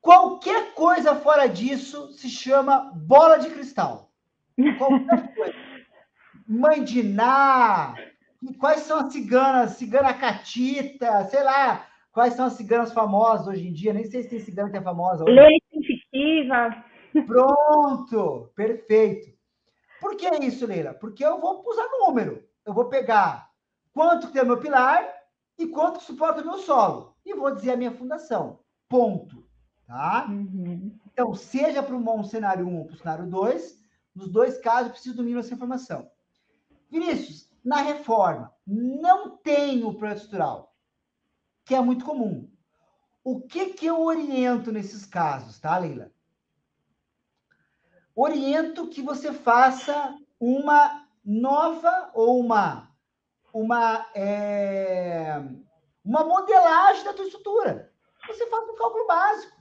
Qualquer coisa fora disso se chama bola de cristal. Qualquer coisa. Mandiná, quais são as ciganas, cigana catita, sei lá, quais são as ciganas famosas hoje em dia, nem sei se tem cigana que é famosa. Hoje. Lei sensitiva. Pronto, perfeito. Por que isso, Leila? Porque eu vou usar número. Eu vou pegar quanto que é meu pilar e quanto suporta o meu solo. E vou dizer a minha fundação. Ponto. Tá? Uhum. Então, seja para um cenário 1 ou para o cenário 2, nos dois casos eu preciso do mínimo essa informação. Vinícius, na reforma, não tem o projeto estrutural, que é muito comum. O que, que eu oriento nesses casos, tá, Leila? Oriento que você faça uma nova ou uma, uma, é, uma modelagem da tua estrutura. Você faz um cálculo básico.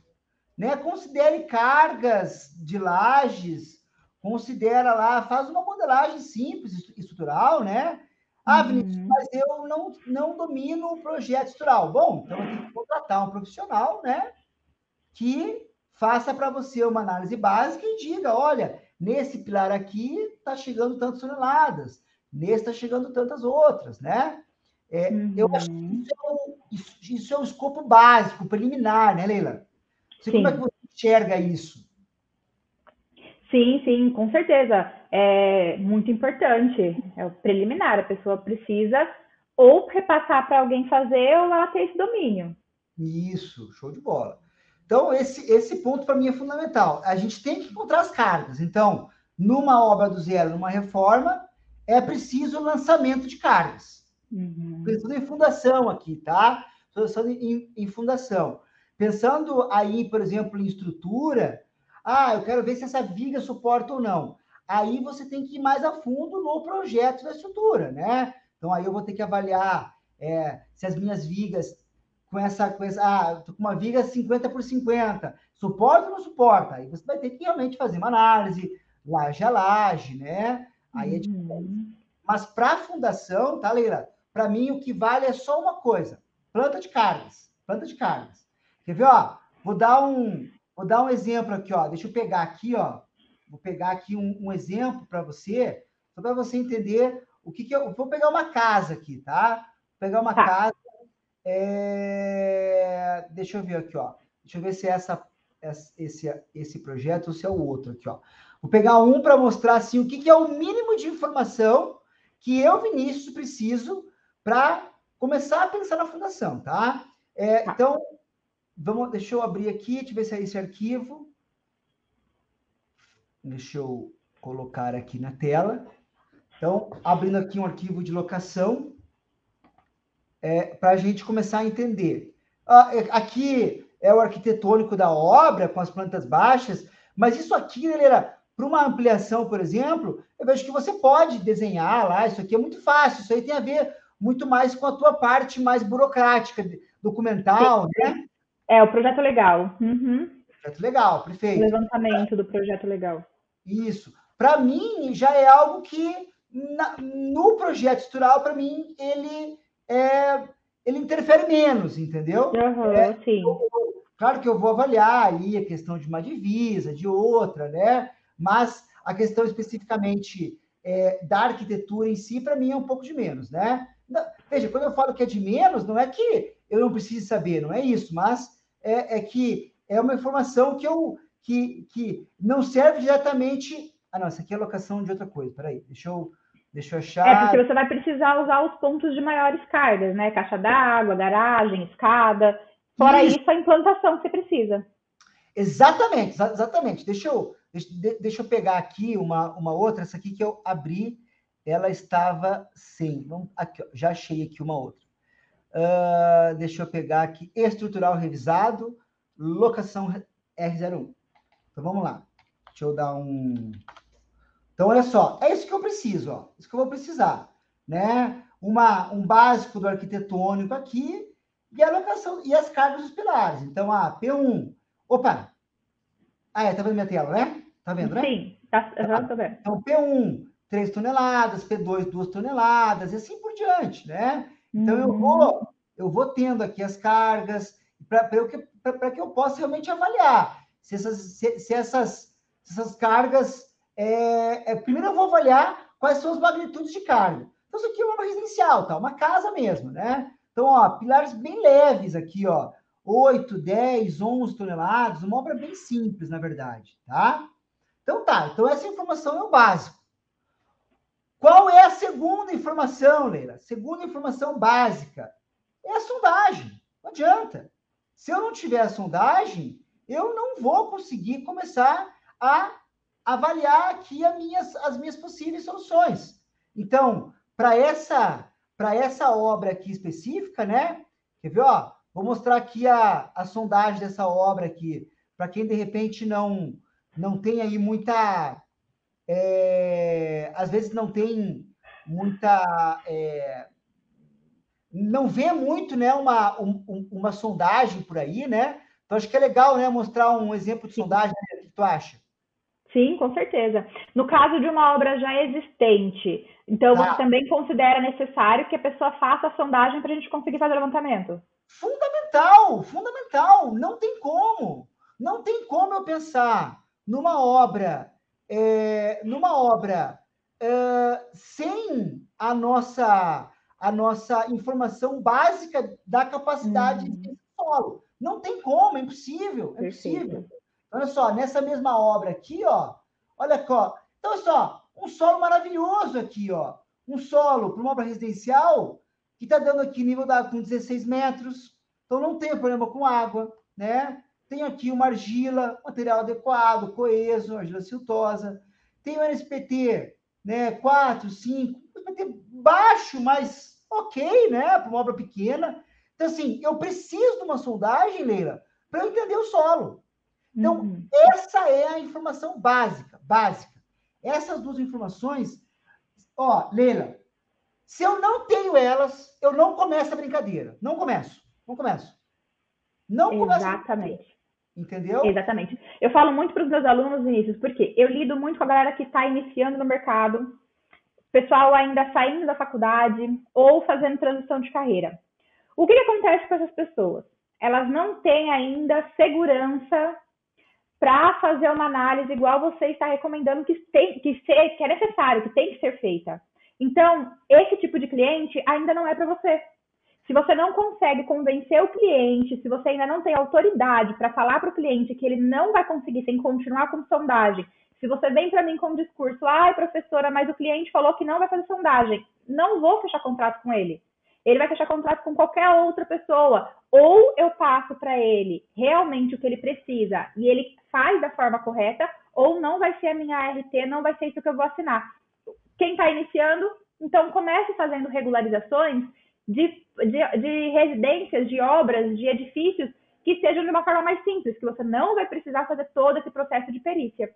Né? Considere cargas de lajes, considera lá, faz uma modelagem simples, estrutural, né? Ah, Vinícius, uhum. mas eu não, não domino o projeto estrutural. Bom, então eu tenho que contratar um profissional, né? Que faça para você uma análise básica e diga, olha, nesse pilar aqui está chegando tantas toneladas, nesse está chegando tantas outras, né? É, uhum. Eu acho que uhum. isso é, o, isso, isso é o escopo básico, preliminar, né, Leila? Você, como é que você enxerga isso? Sim, sim, com certeza. É muito importante. É o preliminar. A pessoa precisa ou repassar para alguém fazer ou ela ter esse domínio. Isso, show de bola. Então, esse, esse ponto para mim é fundamental. A gente tem que encontrar as cargas. Então, numa obra do zero, numa reforma, é preciso lançamento de cargas. Uhum. Pensando em fundação aqui, tá? Pensando em, em fundação. Pensando aí, por exemplo, em estrutura, ah, eu quero ver se essa viga suporta ou não. Aí você tem que ir mais a fundo no projeto da estrutura, né? Então aí eu vou ter que avaliar é, se as minhas vigas com essa, com essa, ah, tô com uma viga 50 por 50, suporta ou não suporta? Aí você vai ter que realmente fazer uma análise, laje a laje, né? Aí é uhum. Mas para a fundação, tá, Leila? Para mim, o que vale é só uma coisa: planta de cargas. Planta de cargas. Quer ver, ó? Vou dar um, vou dar um exemplo aqui, ó. Deixa eu pegar aqui, ó. Vou pegar aqui um, um exemplo para você, só para você entender o que, que eu. Vou pegar uma casa aqui, tá? Vou pegar uma tá. casa. É... Deixa eu ver aqui, ó. Deixa eu ver se é essa, esse, esse projeto ou se é o outro aqui, ó. Vou pegar um para mostrar assim, o que, que é o mínimo de informação que eu, Vinícius, preciso para começar a pensar na fundação, tá? É, tá. então, vamos, deixa eu abrir aqui, deixa eu ver se é esse arquivo. Deixa eu colocar aqui na tela. Então, abrindo aqui um arquivo de locação, é, para a gente começar a entender. Ah, é, aqui é o arquitetônico da obra, com as plantas baixas, mas isso aqui, galera, para uma ampliação, por exemplo, eu vejo que você pode desenhar lá, isso aqui é muito fácil, isso aí tem a ver muito mais com a tua parte mais burocrática, documental, né? É, o projeto legal. Uhum. Projeto legal, perfeito. O levantamento do projeto legal. Isso. Para mim, já é algo que, na, no projeto estrutural, para mim, ele, é, ele interfere menos, entendeu? Uhum, é, sim. Eu, claro que eu vou avaliar ali a questão de uma divisa, de outra, né? Mas a questão especificamente é, da arquitetura em si, para mim, é um pouco de menos, né? Veja, quando eu falo que é de menos, não é que eu não precise saber, não é isso, mas é, é que é uma informação que eu que, que não serve diretamente. Ah, não, essa aqui é a locação de outra coisa. Peraí, deixa eu, deixa eu achar. É porque você vai precisar usar os pontos de maiores cargas, né? Caixa d'água, garagem, escada. Fora isso. isso, a implantação que você precisa. Exatamente, exatamente. Deixa eu, deixa eu pegar aqui uma, uma outra, essa aqui que eu abri, ela estava sem. Vamos, aqui, ó, já achei aqui uma outra. Uh, deixa eu pegar aqui, estrutural revisado, locação R01. Então vamos lá. Deixa eu dar um. Então, olha só, é isso que eu preciso, ó. Isso que eu vou precisar, né? Uma, um básico do arquitetônico aqui e a locação e as cargas dos pilares. Então, a P1. Opa! Ah, é, tá vendo minha tela, né? Tá vendo, né? Sim, tá, tá, tá vendo. Então, P1, 3 toneladas, P2, 2 toneladas, e assim por diante, né? Então, uhum. eu vou eu vou tendo aqui as cargas para que, que eu possa realmente avaliar se essas, se, se essas, se essas cargas. É, é, primeiro eu vou avaliar quais são as magnitudes de carga. Então, isso aqui é uma residencial, tá? Uma casa mesmo, né? Então, ó, pilares bem leves aqui, ó. 8, 10, 11 toneladas, uma obra bem simples, na verdade, tá? Então tá, então essa informação é o básico. Qual é a segunda informação, Leila? Segunda informação básica é a sondagem. Não adianta. Se eu não tiver a sondagem, eu não vou conseguir começar a avaliar aqui as minhas, as minhas possíveis soluções. Então, para essa para essa obra aqui específica, né? Quer ver, ó? Vou mostrar aqui a, a sondagem dessa obra aqui, para quem de repente não não tem aí muita é, às vezes não tem muita é, não vê muito, né, uma, um, uma sondagem por aí, né? Então acho que é legal, né, mostrar um exemplo de sondagem. Né? O que tu acha? Sim, com certeza. No caso de uma obra já existente, então tá. você também considera necessário que a pessoa faça a sondagem para a gente conseguir fazer o levantamento? Fundamental, fundamental. Não tem como. Não tem como eu pensar numa obra, é, numa obra é, sem a nossa a nossa informação básica da capacidade uhum. de solo. Não tem como, é impossível, é impossível. Olha só, nessa mesma obra aqui, ó, olha só. Então, só, um solo maravilhoso aqui, ó. Um solo para uma obra residencial que está dando aqui nível da com 16 metros. Então, não tem problema com água, né? Tem aqui uma argila, material adequado, coeso, argila siltosa. Tem o NSPT, né? 4, 5, NSPT baixo, mas ok, né? Para uma obra pequena. Então, assim, eu preciso de uma sondagem, Leila, para eu entender o solo. Então, uhum. essa é a informação básica, básica. Essas duas informações, ó, Leila, se eu não tenho elas, eu não começo a brincadeira. Não começo. Não começo. Não começo. Exatamente. Entendeu? Exatamente. Eu falo muito para os meus alunos, Vinícius, porque eu lido muito com a galera que está iniciando no mercado, pessoal ainda saindo da faculdade ou fazendo transição de carreira. O que, que acontece com essas pessoas? Elas não têm ainda segurança para fazer uma análise igual você está recomendando que, tem, que, ser, que é necessário, que tem que ser feita. Então, esse tipo de cliente ainda não é para você. Se você não consegue convencer o cliente, se você ainda não tem autoridade para falar para o cliente que ele não vai conseguir sem continuar com sondagem, se você vem para mim com um discurso, ai, professora, mas o cliente falou que não vai fazer sondagem, não vou fechar contrato com ele. Ele vai fechar contrato com qualquer outra pessoa. Ou eu passo para ele realmente o que ele precisa e ele faz da forma correta, ou não vai ser a minha ART, não vai ser isso que eu vou assinar. Quem está iniciando, então comece fazendo regularizações de, de, de residências, de obras, de edifícios que sejam de uma forma mais simples, que você não vai precisar fazer todo esse processo de perícia.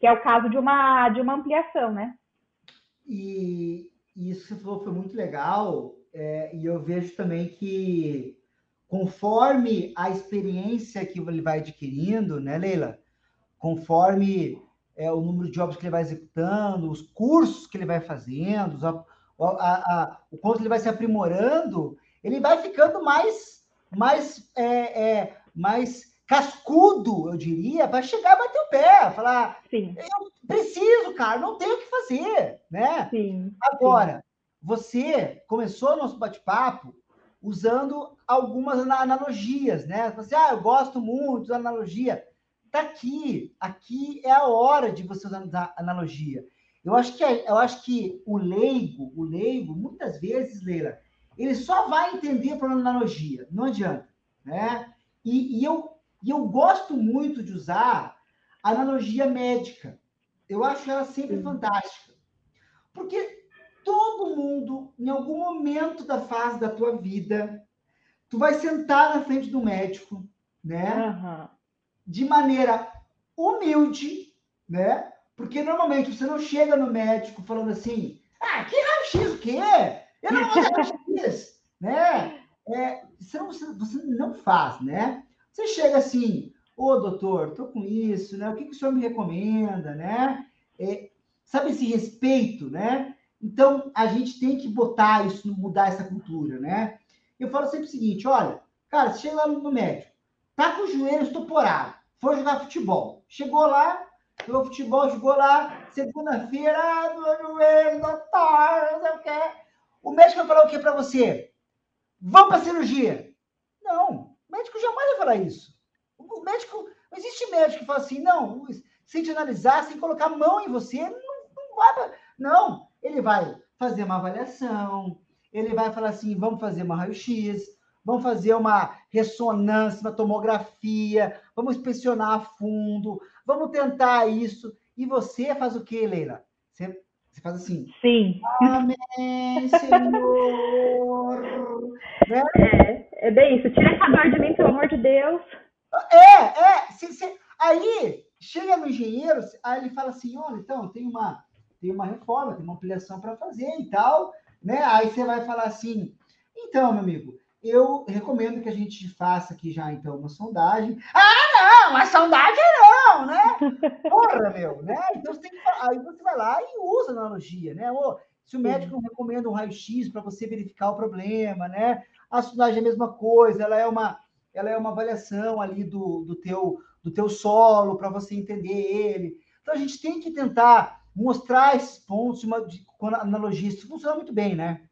Que é o caso de uma, de uma ampliação, né? E, isso que você falou foi muito legal, é, e eu vejo também que conforme a experiência que ele vai adquirindo, né, Leila? Conforme é, o número de obras que ele vai executando, os cursos que ele vai fazendo, a, a, a, o quanto ele vai se aprimorando, ele vai ficando mais, mais, é, é, mais cascudo, eu diria, para chegar a bater o pé, falar, Sim. eu preciso, cara, não tenho o que fazer, né? Sim. Agora, Sim. você começou o nosso bate-papo usando algumas analogias, né? Você, ah, eu gosto muito da analogia. Tá aqui, aqui é a hora de você usar analogia. Eu acho que eu acho que o leigo, o leigo, muitas vezes, Leila, ele só vai entender por analogia, não adianta, né? E, e eu e eu gosto muito de usar analogia médica. Eu acho ela sempre Sim. fantástica. Porque todo mundo, em algum momento da fase da tua vida, tu vai sentar na frente do médico, né? Uhum. De maneira humilde, né? Porque normalmente você não chega no médico falando assim, ah, que raio-x o quê? Eu não vou raio-x, né? É, você, não, você não faz, né? Você chega assim, ô doutor, tô com isso, né? O que, que o senhor me recomenda, né? É, sabe esse respeito, né? Então, a gente tem que botar isso, mudar essa cultura, né? Eu falo sempre o seguinte: olha, cara, você chega lá no médico, tá com o joelho estuporado, foi jogar futebol. Chegou lá, jogou futebol, jogou lá, segunda-feira, ah, meu joelho, doutor, não sei o quê. O médico vai falar o que para você? Vamos para cirurgia. Não, o médico jamais vai falar isso. O médico, não existe médico que fala assim, não, sem te analisar, sem colocar a mão em você, não, não vai. Não, ele vai fazer uma avaliação, ele vai falar assim, vamos fazer uma raio-x, vamos fazer uma ressonância, uma tomografia, vamos inspecionar a fundo, vamos tentar isso. E você faz o quê, Leila? Você, você faz assim. Sim. Amém, Senhor. né? É, é bem isso. Tira essa dor de mim, pelo amor de Deus. É, é. Se, se, aí, chega no engenheiro, aí ele fala assim, olha, então, tem uma, tem uma reforma, tem uma ampliação para fazer e tal, né? Aí você vai falar assim, então, meu amigo, eu recomendo que a gente faça aqui já, então, uma sondagem. Ah, não, uma sondagem não, né? Porra, meu, né? Então, você tem que, aí você vai lá e usa a analogia, né? Ou, se o médico não recomenda um raio-x para você verificar o problema, né? A sondagem é a mesma coisa, ela é uma, ela é uma avaliação ali do, do, teu, do teu solo para você entender ele. Então, a gente tem que tentar mostrar esses pontos de uma, de, com analogia. Isso funciona muito bem, né?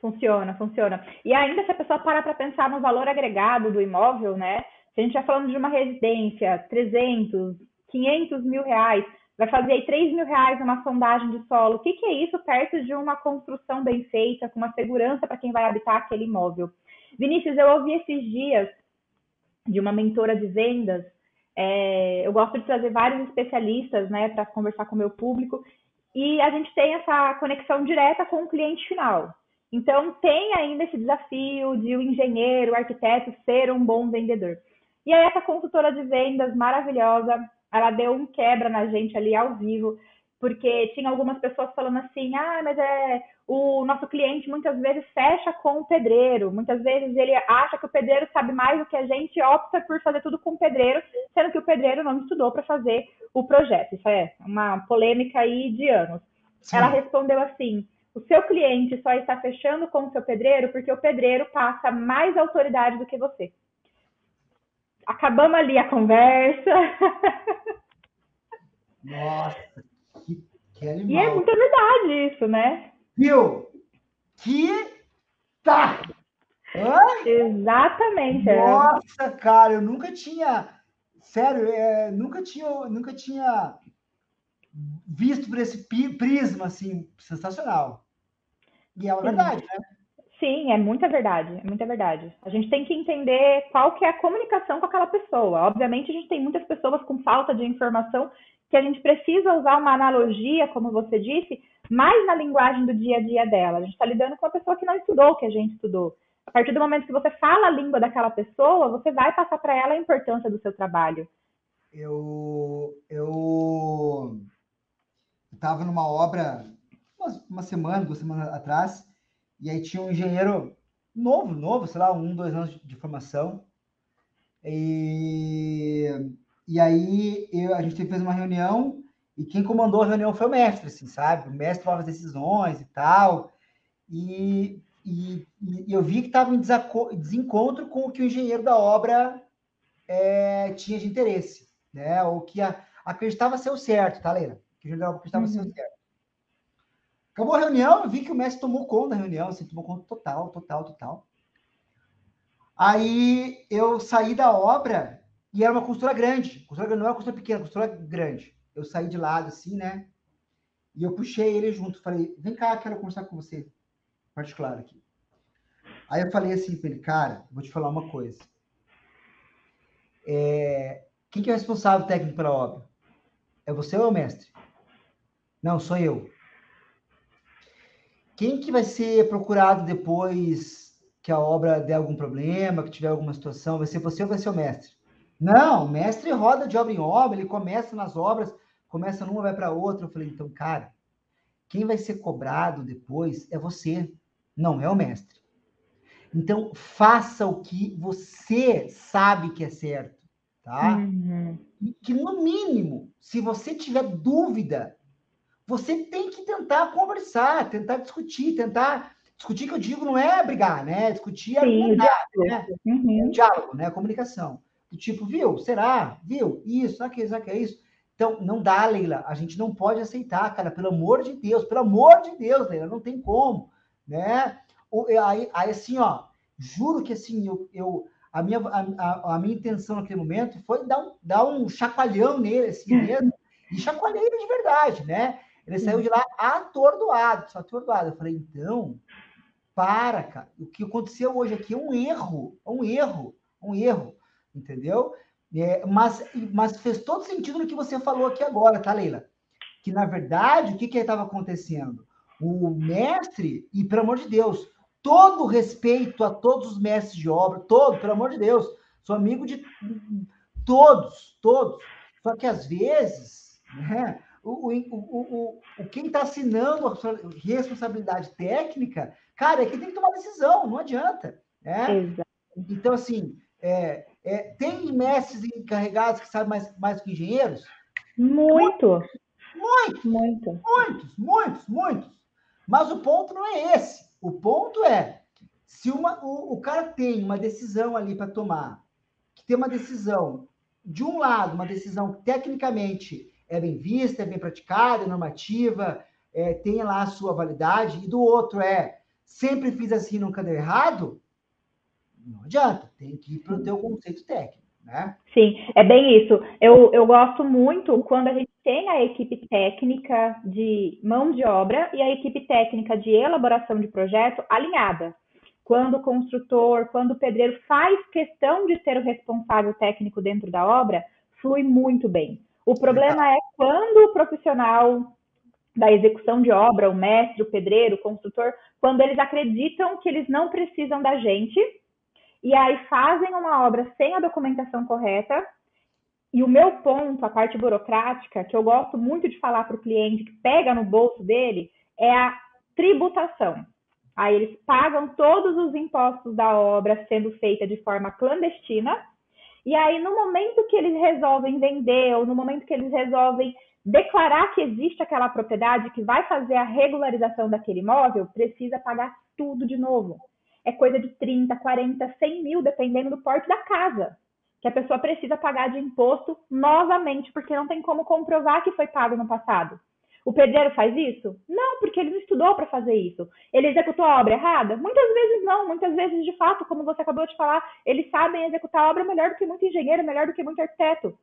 Funciona, funciona. E ainda se a pessoa para para pensar no valor agregado do imóvel, né? Se a gente está falando de uma residência, 300, 500 mil reais, vai fazer aí 3 mil reais uma sondagem de solo. O que, que é isso perto de uma construção bem feita, com uma segurança para quem vai habitar aquele imóvel? Vinícius, eu ouvi esses dias de uma mentora de vendas. É, eu gosto de trazer vários especialistas né, para conversar com o meu público. E a gente tem essa conexão direta com o cliente final. Então, tem ainda esse desafio de o engenheiro, o arquiteto ser um bom vendedor. E aí, essa consultora de vendas maravilhosa, ela deu um quebra na gente ali ao vivo, porque tinha algumas pessoas falando assim: ah, mas é o nosso cliente muitas vezes fecha com o pedreiro, muitas vezes ele acha que o pedreiro sabe mais do que a gente, opta por fazer tudo com o pedreiro, sendo que o pedreiro não estudou para fazer o projeto. Isso é uma polêmica aí de anos. Sim. Ela respondeu assim: o seu cliente só está fechando com o seu pedreiro porque o pedreiro passa mais autoridade do que você. Acabamos ali a conversa. Nossa, que, que animal. E é muita verdade isso, né? Viu? Que tá! Hã? Exatamente. É. Nossa, cara, eu nunca tinha. Sério, é, nunca tinha, nunca tinha visto por esse prisma, assim, sensacional. E é uma verdade, né? Sim, é muita verdade, é muita verdade. A gente tem que entender qual que é a comunicação com aquela pessoa. Obviamente, a gente tem muitas pessoas com falta de informação que a gente precisa usar uma analogia, como você disse, mais na linguagem do dia a dia dela. A gente está lidando com uma pessoa que não estudou o que a gente estudou. A partir do momento que você fala a língua daquela pessoa, você vai passar para ela a importância do seu trabalho. Eu, eu estava numa obra uma, uma, semana, duas semanas atrás, e aí tinha um engenheiro novo, novo, sei lá, um, dois anos de formação. E, e aí eu, a gente fez uma reunião e quem comandou a reunião foi o mestre, assim, sabe? O mestre tomava as decisões e tal. E, e, e eu vi que estava em desencontro com o que o engenheiro da obra é, tinha de interesse, né? Ou que a, acreditava ser o certo, tá, Leila? Que o general estava uhum. sendo certo. Acabou a reunião, eu vi que o mestre tomou conta da reunião, assim, tomou conta total, total, total. Aí eu saí da obra e era uma costura grande. Costura não é uma costura pequena, costura grande. Eu saí de lado, assim, né? E eu puxei ele junto. Falei, vem cá, quero conversar com você. Particular aqui. Aí eu falei assim para ele, cara, vou te falar uma coisa. É... Quem que é o responsável técnico pela obra? É você ou é o mestre? Não, sou eu. Quem que vai ser procurado depois que a obra der algum problema, que tiver alguma situação? Vai ser você ou vai ser o mestre? Não, o mestre roda de obra em obra, ele começa nas obras, começa numa, vai para outra. Eu falei, então, cara, quem vai ser cobrado depois é você, não é o mestre. Então, faça o que você sabe que é certo, tá? Uhum. E que, no mínimo, se você tiver dúvida você tem que tentar conversar, tentar discutir, tentar discutir que eu digo não é brigar, né? Discutir é argumentar, né? Uhum. É um diálogo, né? Comunicação. Do tipo, viu? Será? Viu? Isso, que, sabe que é isso? Então, não dá, Leila. A gente não pode aceitar, cara. Pelo amor de Deus, pelo amor de Deus, Leila, não tem como, né? Aí, aí assim, ó, juro que assim, eu, eu a, minha, a, a, minha intenção naquele momento foi dar um, dar um chacoalhão nele, assim mesmo, e chacoalhei de verdade, né? Ele saiu de lá atordoado, atordoado. Eu falei, então, para, cara. O que aconteceu hoje aqui é um erro, é um erro, um erro, entendeu? É, mas, mas fez todo sentido no que você falou aqui agora, tá, Leila? Que, na verdade, o que que estava acontecendo? O mestre, e pelo amor de Deus, todo respeito a todos os mestres de obra, todo, pelo amor de Deus, sou amigo de todos, todos. Só que às vezes, né, o, o, o, o, quem está assinando a responsabilidade técnica, cara, é que tem que tomar decisão, não adianta. Né? Então, assim, é, é, tem mestres encarregados que sabem mais, mais que engenheiros? Muito. Muitos. Muito. Muitos, muitos, muitos. Mas o ponto não é esse. O ponto é, se uma, o, o cara tem uma decisão ali para tomar, que tem uma decisão, de um lado, uma decisão que tecnicamente é bem vista, é bem praticada, é normativa, é, tem lá a sua validade, e do outro é sempre fiz assim, nunca deu errado, não adianta, tem que ir para o teu conceito técnico, né? Sim, é bem isso. Eu, eu gosto muito quando a gente tem a equipe técnica de mão de obra e a equipe técnica de elaboração de projeto alinhada. Quando o construtor, quando o pedreiro faz questão de ter o responsável técnico dentro da obra, flui muito bem. O problema é quando o profissional da execução de obra, o mestre, o pedreiro, o construtor, quando eles acreditam que eles não precisam da gente e aí fazem uma obra sem a documentação correta. E o meu ponto, a parte burocrática, que eu gosto muito de falar para o cliente que pega no bolso dele, é a tributação. Aí eles pagam todos os impostos da obra sendo feita de forma clandestina. E aí, no momento que eles resolvem vender, ou no momento que eles resolvem declarar que existe aquela propriedade que vai fazer a regularização daquele imóvel, precisa pagar tudo de novo é coisa de 30, 40, 100 mil, dependendo do porte da casa, que a pessoa precisa pagar de imposto novamente, porque não tem como comprovar que foi pago no passado. O pedreiro faz isso? Não, porque ele não estudou para fazer isso. Ele executou a obra errada? Muitas vezes não, muitas vezes, de fato, como você acabou de falar, eles sabem executar a obra melhor do que muito engenheiro, melhor do que muito arquiteto.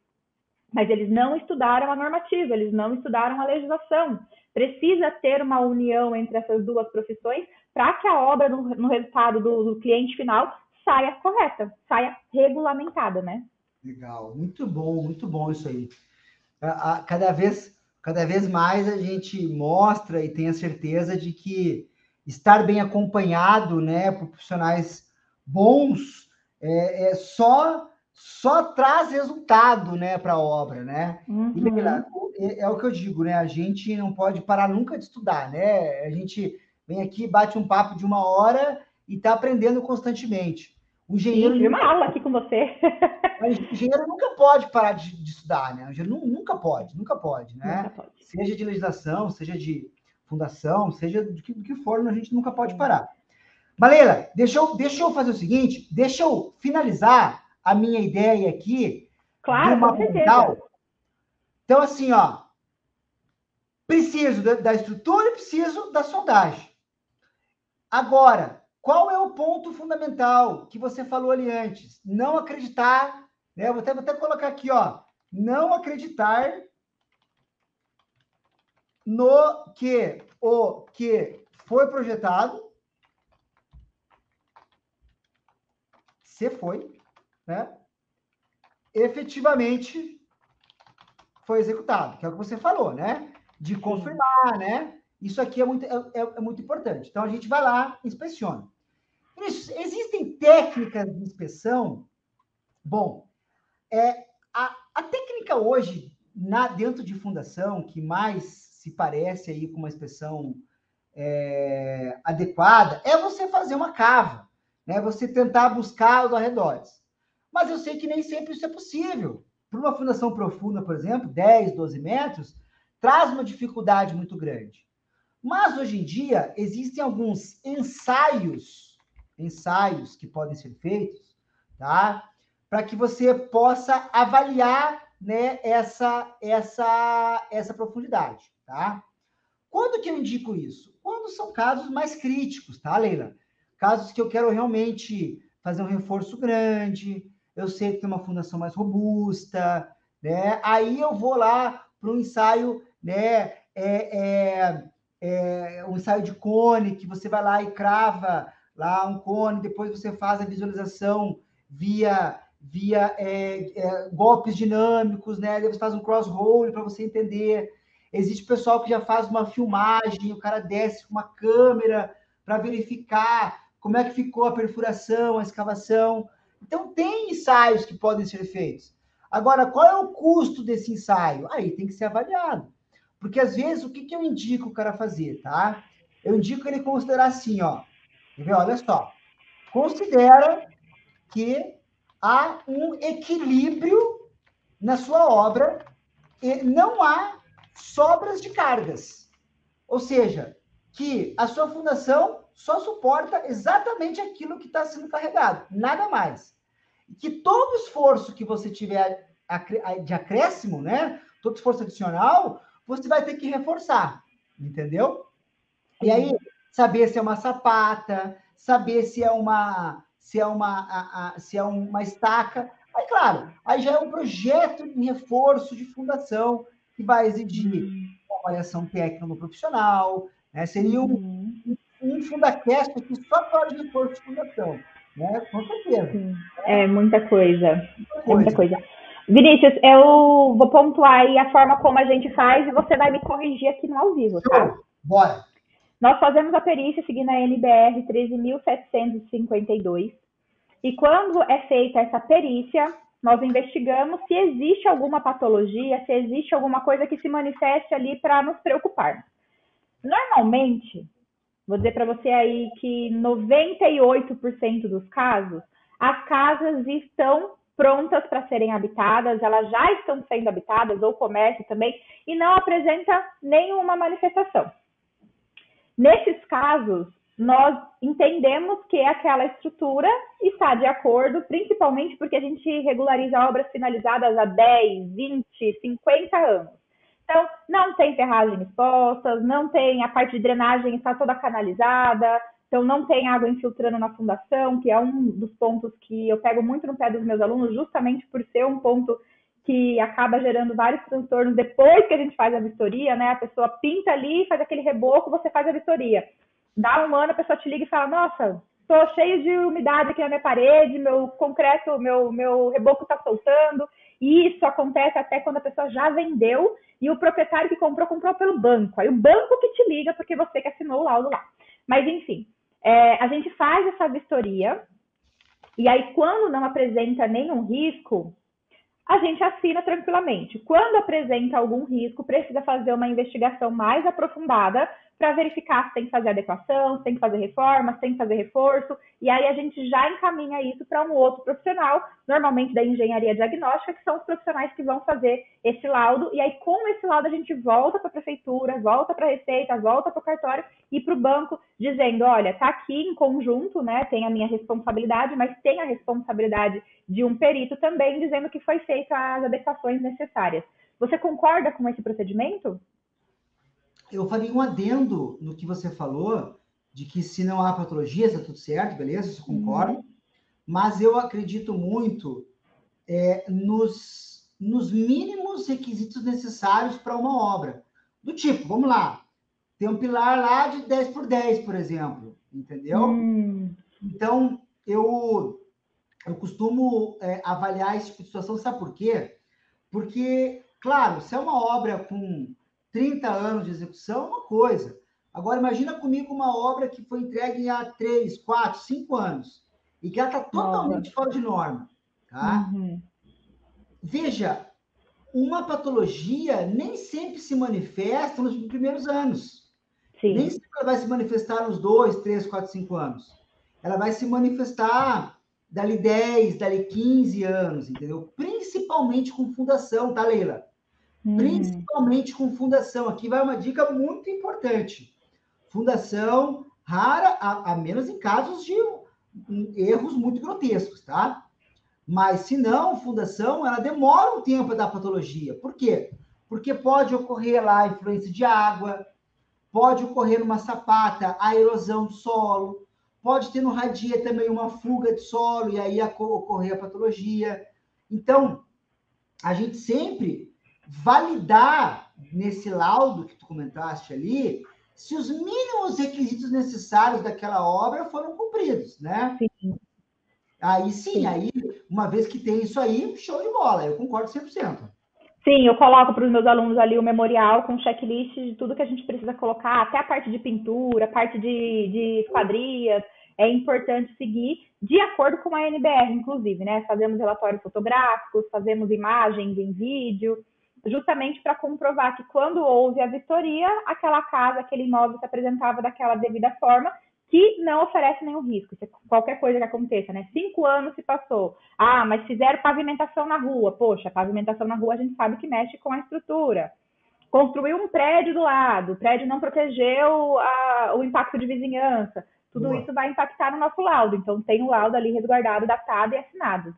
Mas eles não estudaram a normativa, eles não estudaram a legislação. Precisa ter uma união entre essas duas profissões para que a obra, no, no resultado do, do, cliente final, saia correta, saia regulamentada, né? Legal, muito bom, muito bom isso aí. Cada, vez, cada vez mais a gente mostra e tem a certeza de que estar bem acompanhado né, por profissionais bons é, é só só traz resultado, né, para a obra, né? Uhum. E, é, é, o que eu digo, né? A gente não pode parar nunca de estudar, né? A gente vem aqui, bate um papo de uma hora e está aprendendo constantemente. O engenheiro. Sim, nunca... uma aula aqui com você. o engenheiro nunca pode parar de, de, estudar, né? O engenheiro nunca pode, nunca pode, né? Nunca pode. Seja de legislação, seja de fundação, seja do que, do que for, a gente nunca pode parar. Malela, deixa eu, deixa eu fazer o seguinte, deixa eu finalizar a minha ideia aqui claro, do mapa mental. Então, assim, ó, preciso da, da estrutura e preciso da sondagem. Agora, qual é o ponto fundamental que você falou ali antes? Não acreditar, né? Vou até, vou até colocar aqui, ó. Não acreditar no que o que foi projetado. Se foi, né? Efetivamente foi executado, que é o que você falou, né? De confirmar, né? Isso aqui é muito, é, é, é muito importante. Então, a gente vai lá inspeciona. Existem técnicas de inspeção. Bom, é, a, a técnica hoje, na, dentro de fundação, que mais se parece aí com uma inspeção é, adequada, é você fazer uma cava, né? Você tentar buscar os arredores. Mas eu sei que nem sempre isso é possível. Para uma fundação profunda, por exemplo, 10, 12 metros, traz uma dificuldade muito grande. Mas hoje em dia existem alguns ensaios, ensaios que podem ser feitos, tá? Para que você possa avaliar né, essa, essa, essa profundidade, tá? Quando que eu indico isso? Quando são casos mais críticos, tá, Leila? Casos que eu quero realmente fazer um reforço grande, eu sei que tem uma fundação mais robusta, né? Aí eu vou lá para um ensaio, né? É, é, é, um ensaio de cone, que você vai lá e crava lá um cone, depois você faz a visualização via via é, é, golpes dinâmicos, né? Depois faz um cross-roll para você entender. Existe pessoal que já faz uma filmagem, o cara desce com uma câmera para verificar como é que ficou a perfuração, a escavação. Então, tem ensaios que podem ser feitos. Agora, qual é o custo desse ensaio? Aí tem que ser avaliado. Porque, às vezes, o que, que eu indico o cara fazer, tá? Eu indico ele considerar assim, ó. Olha só. Considera que há um equilíbrio na sua obra e não há sobras de cargas. Ou seja, que a sua fundação só suporta exatamente aquilo que está sendo carregado, nada mais. Que todo esforço que você tiver de acréscimo, né? Todo esforço adicional, você vai ter que reforçar, entendeu? E aí, saber se é uma sapata, saber se é uma se é uma, a, a, se é uma estaca. Aí, claro, aí já é um projeto de reforço de fundação que vai exigir uhum. uma avaliação técnica no profissional, né? Seria um, uhum. um, Fundacast que só pode reforço de fundação, né? Com certeza. Sim. É muita coisa. Muita coisa. É muita coisa. Vinícius, eu vou pontuar aí a forma como a gente faz e você vai me corrigir aqui no ao vivo, tá? Bora. Nós fazemos a perícia seguindo a NBR 13.752 e quando é feita essa perícia, nós investigamos se existe alguma patologia, se existe alguma coisa que se manifeste ali para nos preocupar. Normalmente, vou dizer para você aí que 98% dos casos, as casas estão prontas para serem habitadas, elas já estão sendo habitadas, ou comércio também, e não apresenta nenhuma manifestação. Nesses casos, nós entendemos que aquela estrutura está de acordo, principalmente porque a gente regulariza obras finalizadas há 10, 20, 50 anos. Então, não tem ferragem expostas, não tem a parte de drenagem está toda canalizada, então não tem água infiltrando na fundação, que é um dos pontos que eu pego muito no pé dos meus alunos, justamente por ser um ponto que acaba gerando vários transtornos depois que a gente faz a vistoria, né? A pessoa pinta ali, faz aquele reboco, você faz a vistoria. Dá um ano, a pessoa te liga e fala: Nossa, tô cheio de umidade aqui na minha parede, meu concreto, meu, meu reboco tá soltando. E isso acontece até quando a pessoa já vendeu e o proprietário que comprou, comprou pelo banco. Aí o banco que te liga porque você que assinou o laudo lá. Mas, enfim, é, a gente faz essa vistoria. E aí, quando não apresenta nenhum risco, a gente assina tranquilamente. Quando apresenta algum risco, precisa fazer uma investigação mais aprofundada para verificar se tem que fazer adequação, se tem que fazer reforma, se tem que fazer reforço, e aí a gente já encaminha isso para um outro profissional, normalmente da engenharia diagnóstica, que são os profissionais que vão fazer esse laudo, e aí com esse laudo a gente volta para a prefeitura, volta para a Receita, volta para o cartório e para o banco, dizendo, olha, está aqui em conjunto, né, tem a minha responsabilidade, mas tem a responsabilidade de um perito também, dizendo que foi feita as adequações necessárias. Você concorda com esse procedimento? Eu faria um adendo no que você falou, de que se não há patologia, está tudo certo, beleza, isso concordo. Uhum. Mas eu acredito muito é, nos, nos mínimos requisitos necessários para uma obra. Do tipo, vamos lá, tem um pilar lá de 10 por 10, por exemplo, entendeu? Uhum. Então, eu, eu costumo é, avaliar esse tipo de situação, sabe por quê? Porque, claro, se é uma obra com 30 anos de execução é uma coisa. Agora, imagina comigo uma obra que foi entregue há 3, 4, 5 anos e que ela está totalmente fora de norma. Tá? Uhum. Veja, uma patologia nem sempre se manifesta nos primeiros anos. Sim. Nem sempre ela vai se manifestar nos 2, 3, 4, 5 anos. Ela vai se manifestar dali 10, dali 15 anos, entendeu? Principalmente com fundação, tá, Leila? Hum. principalmente com fundação. Aqui vai uma dica muito importante. Fundação rara, a, a menos em casos de um, erros muito grotescos, tá? Mas se não, fundação, ela demora um tempo a dar patologia. Por quê? Porque pode ocorrer lá influência de água, pode ocorrer numa sapata a erosão do solo, pode ter no radia também uma fuga de solo e aí ocorrer a patologia. Então, a gente sempre validar nesse laudo que tu comentaste ali, se os mínimos requisitos necessários daquela obra foram cumpridos, né? Sim. Aí sim, sim, aí, uma vez que tem isso aí, show de bola, eu concordo 100%. Sim, eu coloco para os meus alunos ali o memorial com checklist de tudo que a gente precisa colocar, até a parte de pintura, parte de, de esquadrias, é importante seguir de acordo com a NBR, inclusive, né? Fazemos relatórios fotográficos, fazemos imagens em vídeo, justamente para comprovar que quando houve a vistoria, aquela casa, aquele imóvel se apresentava daquela devida forma, que não oferece nenhum risco, qualquer coisa que aconteça, né? Cinco anos se passou. Ah, mas fizeram pavimentação na rua. Poxa, pavimentação na rua a gente sabe que mexe com a estrutura. Construiu um prédio do lado, o prédio não protegeu a, o impacto de vizinhança. Tudo Boa. isso vai impactar no nosso laudo. Então, tem o laudo ali resguardado, datado e assinado.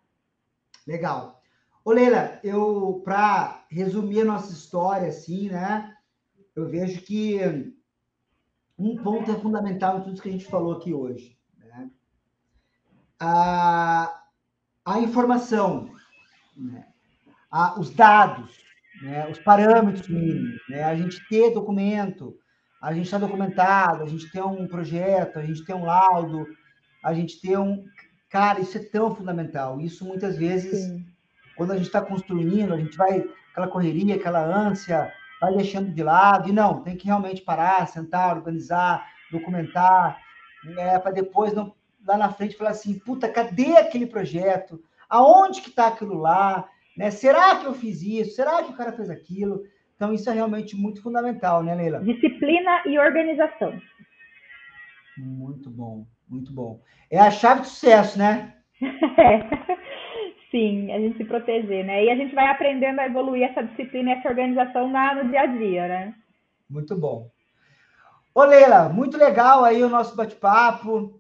Legal. Ô, Leila, eu, para resumir a nossa história, assim, né? Eu vejo que um ponto é fundamental em tudo que a gente falou aqui hoje. Né? A, a informação, né? a, os dados, né? os parâmetros mínimos, né? a gente ter documento, a gente está documentado, a gente tem um projeto, a gente tem um laudo, a gente tem um. Cara, isso é tão fundamental. Isso muitas vezes, Sim. Quando a gente está construindo, a gente vai aquela correria, aquela ânsia, vai deixando de lado. E não, tem que realmente parar, sentar, organizar, documentar, né, para depois, não, lá na frente, falar assim: puta, cadê aquele projeto? Aonde que está aquilo lá? Né? Será que eu fiz isso? Será que o cara fez aquilo? Então, isso é realmente muito fundamental, né, Leila? Disciplina e organização. Muito bom, muito bom. É a chave do sucesso, né? É. Sim, a gente se proteger, né? E a gente vai aprendendo a evoluir essa disciplina e essa organização na, no dia a dia, né? Muito bom. Ô, Leila, muito legal aí o nosso bate-papo.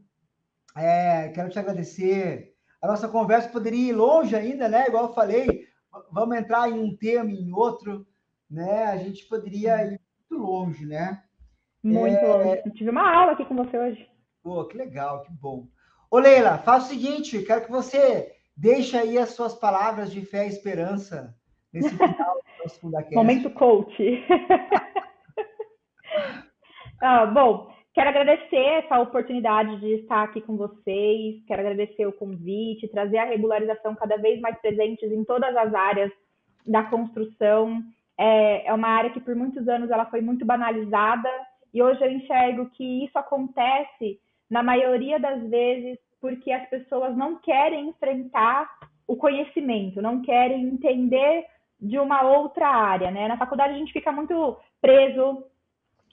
É, quero te agradecer. A nossa conversa poderia ir longe ainda, né? Igual eu falei, vamos entrar em um tema, em outro né? A gente poderia ir muito longe, né? Muito é... longe. Eu tive uma aula aqui com você hoje. Pô, que legal, que bom. Ô, Leila, faz o seguinte, quero que você deixe aí as suas palavras de fé e esperança nesse final do nosso Fundacast. Momento coach. ah, bom, quero agradecer essa oportunidade de estar aqui com vocês, quero agradecer o convite, trazer a regularização cada vez mais presentes em todas as áreas da construção é, é uma área que por muitos anos ela foi muito banalizada e hoje eu enxergo que isso acontece na maioria das vezes porque as pessoas não querem enfrentar o conhecimento, não querem entender de uma outra área, né? Na faculdade a gente fica muito preso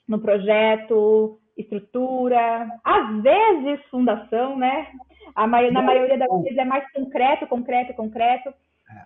no projeto, estrutura, às vezes fundação, né? na maioria das vezes é mais concreto, concreto, concreto.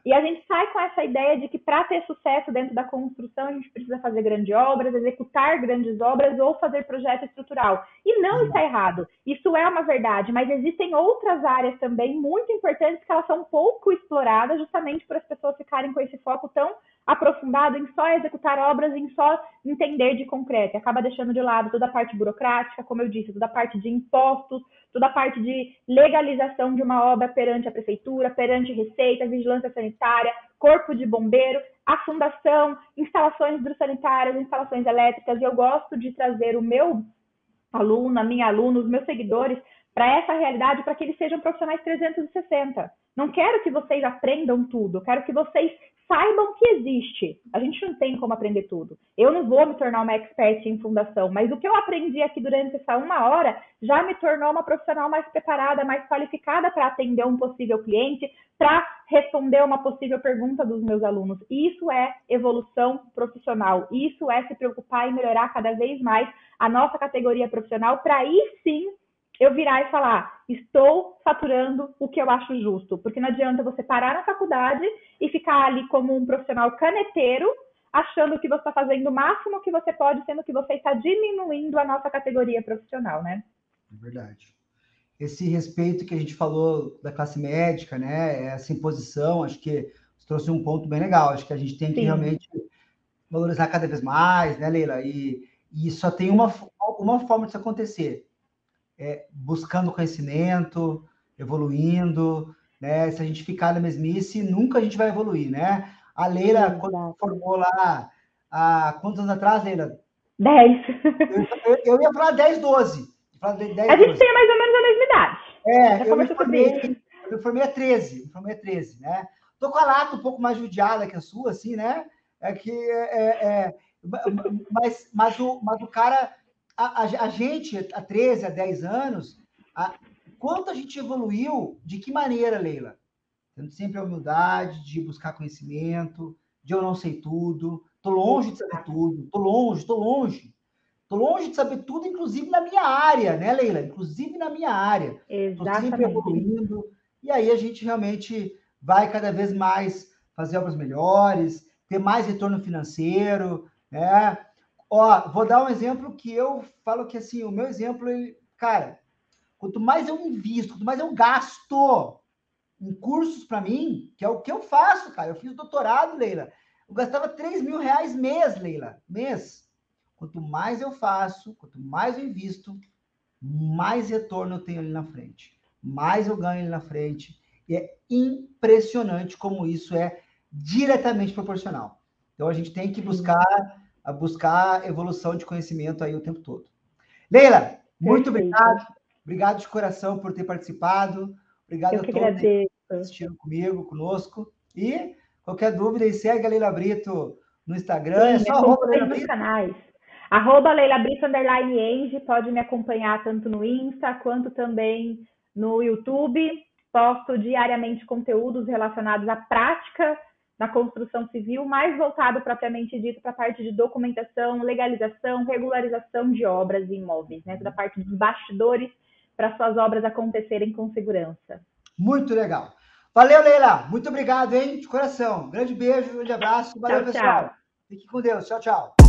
E a gente sai com essa ideia de que para ter sucesso dentro da construção, a gente precisa fazer grandes obras, executar grandes obras ou fazer projeto estrutural. E não está errado. Isso é uma verdade, mas existem outras áreas também muito importantes que elas são pouco exploradas, justamente por as pessoas ficarem com esse foco tão aprofundado em só executar obras, em só entender de concreto. E acaba deixando de lado toda a parte burocrática, como eu disse, toda a parte de impostos, toda a parte de legalização de uma obra perante a prefeitura, perante Receita, vigilância sanitária, corpo de bombeiro, a fundação, instalações hidrossanitárias, instalações elétricas. E eu gosto de trazer o meu aluno, a minha aluna, os meus seguidores para essa realidade, para que eles sejam profissionais 360. Não quero que vocês aprendam tudo, quero que vocês saibam que existe. A gente não tem como aprender tudo. Eu não vou me tornar uma expert em fundação, mas o que eu aprendi aqui durante essa uma hora já me tornou uma profissional mais preparada, mais qualificada para atender um possível cliente, para responder uma possível pergunta dos meus alunos. Isso é evolução profissional. Isso é se preocupar em melhorar cada vez mais a nossa categoria profissional para aí sim eu virar e falar, estou faturando o que eu acho justo. Porque não adianta você parar na faculdade e ficar ali como um profissional caneteiro, achando que você está fazendo o máximo que você pode, sendo que você está diminuindo a nossa categoria profissional, né? É verdade. esse respeito que a gente falou da classe médica, né? Essa imposição, acho que trouxe um ponto bem legal. Acho que a gente tem que Sim. realmente valorizar cada vez mais, né, Leila? E, e só tem uma, uma forma disso acontecer: é buscando conhecimento, evoluindo, né? Se a gente ficar na mesmice, nunca a gente vai evoluir, né? A Leila, quando formou lá, há quantos anos atrás, Leila? 10. Eu, eu, ia falar 10, 12. Falar 10, a gente 12. tem mais ou menos a mesma idade. É, eu me, formei, eu me formei a 13, me formei a 13, né? Tô com a lata um pouco mais judiada que a sua, assim, né? É que é, é, é mas, mas, o, mas o cara, a, a, gente, há 13, há 10 anos, a, quanto a gente evoluiu, de que maneira, Leila? Tendo sempre a humildade de buscar conhecimento, de eu não sei tudo, tô longe de saber tudo, tô longe, tô longe. Tô longe de saber tudo, inclusive na minha área, né, Leila? Inclusive na minha área. Exatamente. Tô sempre evoluindo. E aí a gente realmente vai cada vez mais fazer obras melhores, ter mais retorno financeiro, né? Ó, vou dar um exemplo que eu falo que assim, o meu exemplo, ele, cara, quanto mais eu invisto, quanto mais eu gasto em cursos para mim, que é o que eu faço, cara. Eu fiz doutorado, Leila. Eu gastava 3 mil reais mês, Leila, mês. Quanto mais eu faço, quanto mais eu invisto, mais retorno eu tenho ali na frente. Mais eu ganho ali na frente. E é impressionante como isso é diretamente proporcional. Então a gente tem que buscar a buscar evolução de conhecimento aí o tempo todo. Leila, muito obrigado. Obrigado de coração por ter participado. Obrigado Eu a todos que assistiram comigo, conosco. E qualquer dúvida, segue a Leila Brito no Instagram. Sim, é só arroba Leila Brito. canais. Arroba Leila Brito, underline Enge. Pode me acompanhar tanto no Insta quanto também no YouTube posto diariamente conteúdos relacionados à prática na construção civil, mais voltado propriamente dito para a parte de documentação, legalização, regularização de obras e imóveis, né? Toda a parte dos bastidores para suas obras acontecerem com segurança. Muito legal. Valeu, Leila. Muito obrigado, hein? De coração. Grande beijo, grande abraço. Valeu, tchau, pessoal. Tchau. Fique com Deus. Tchau, tchau.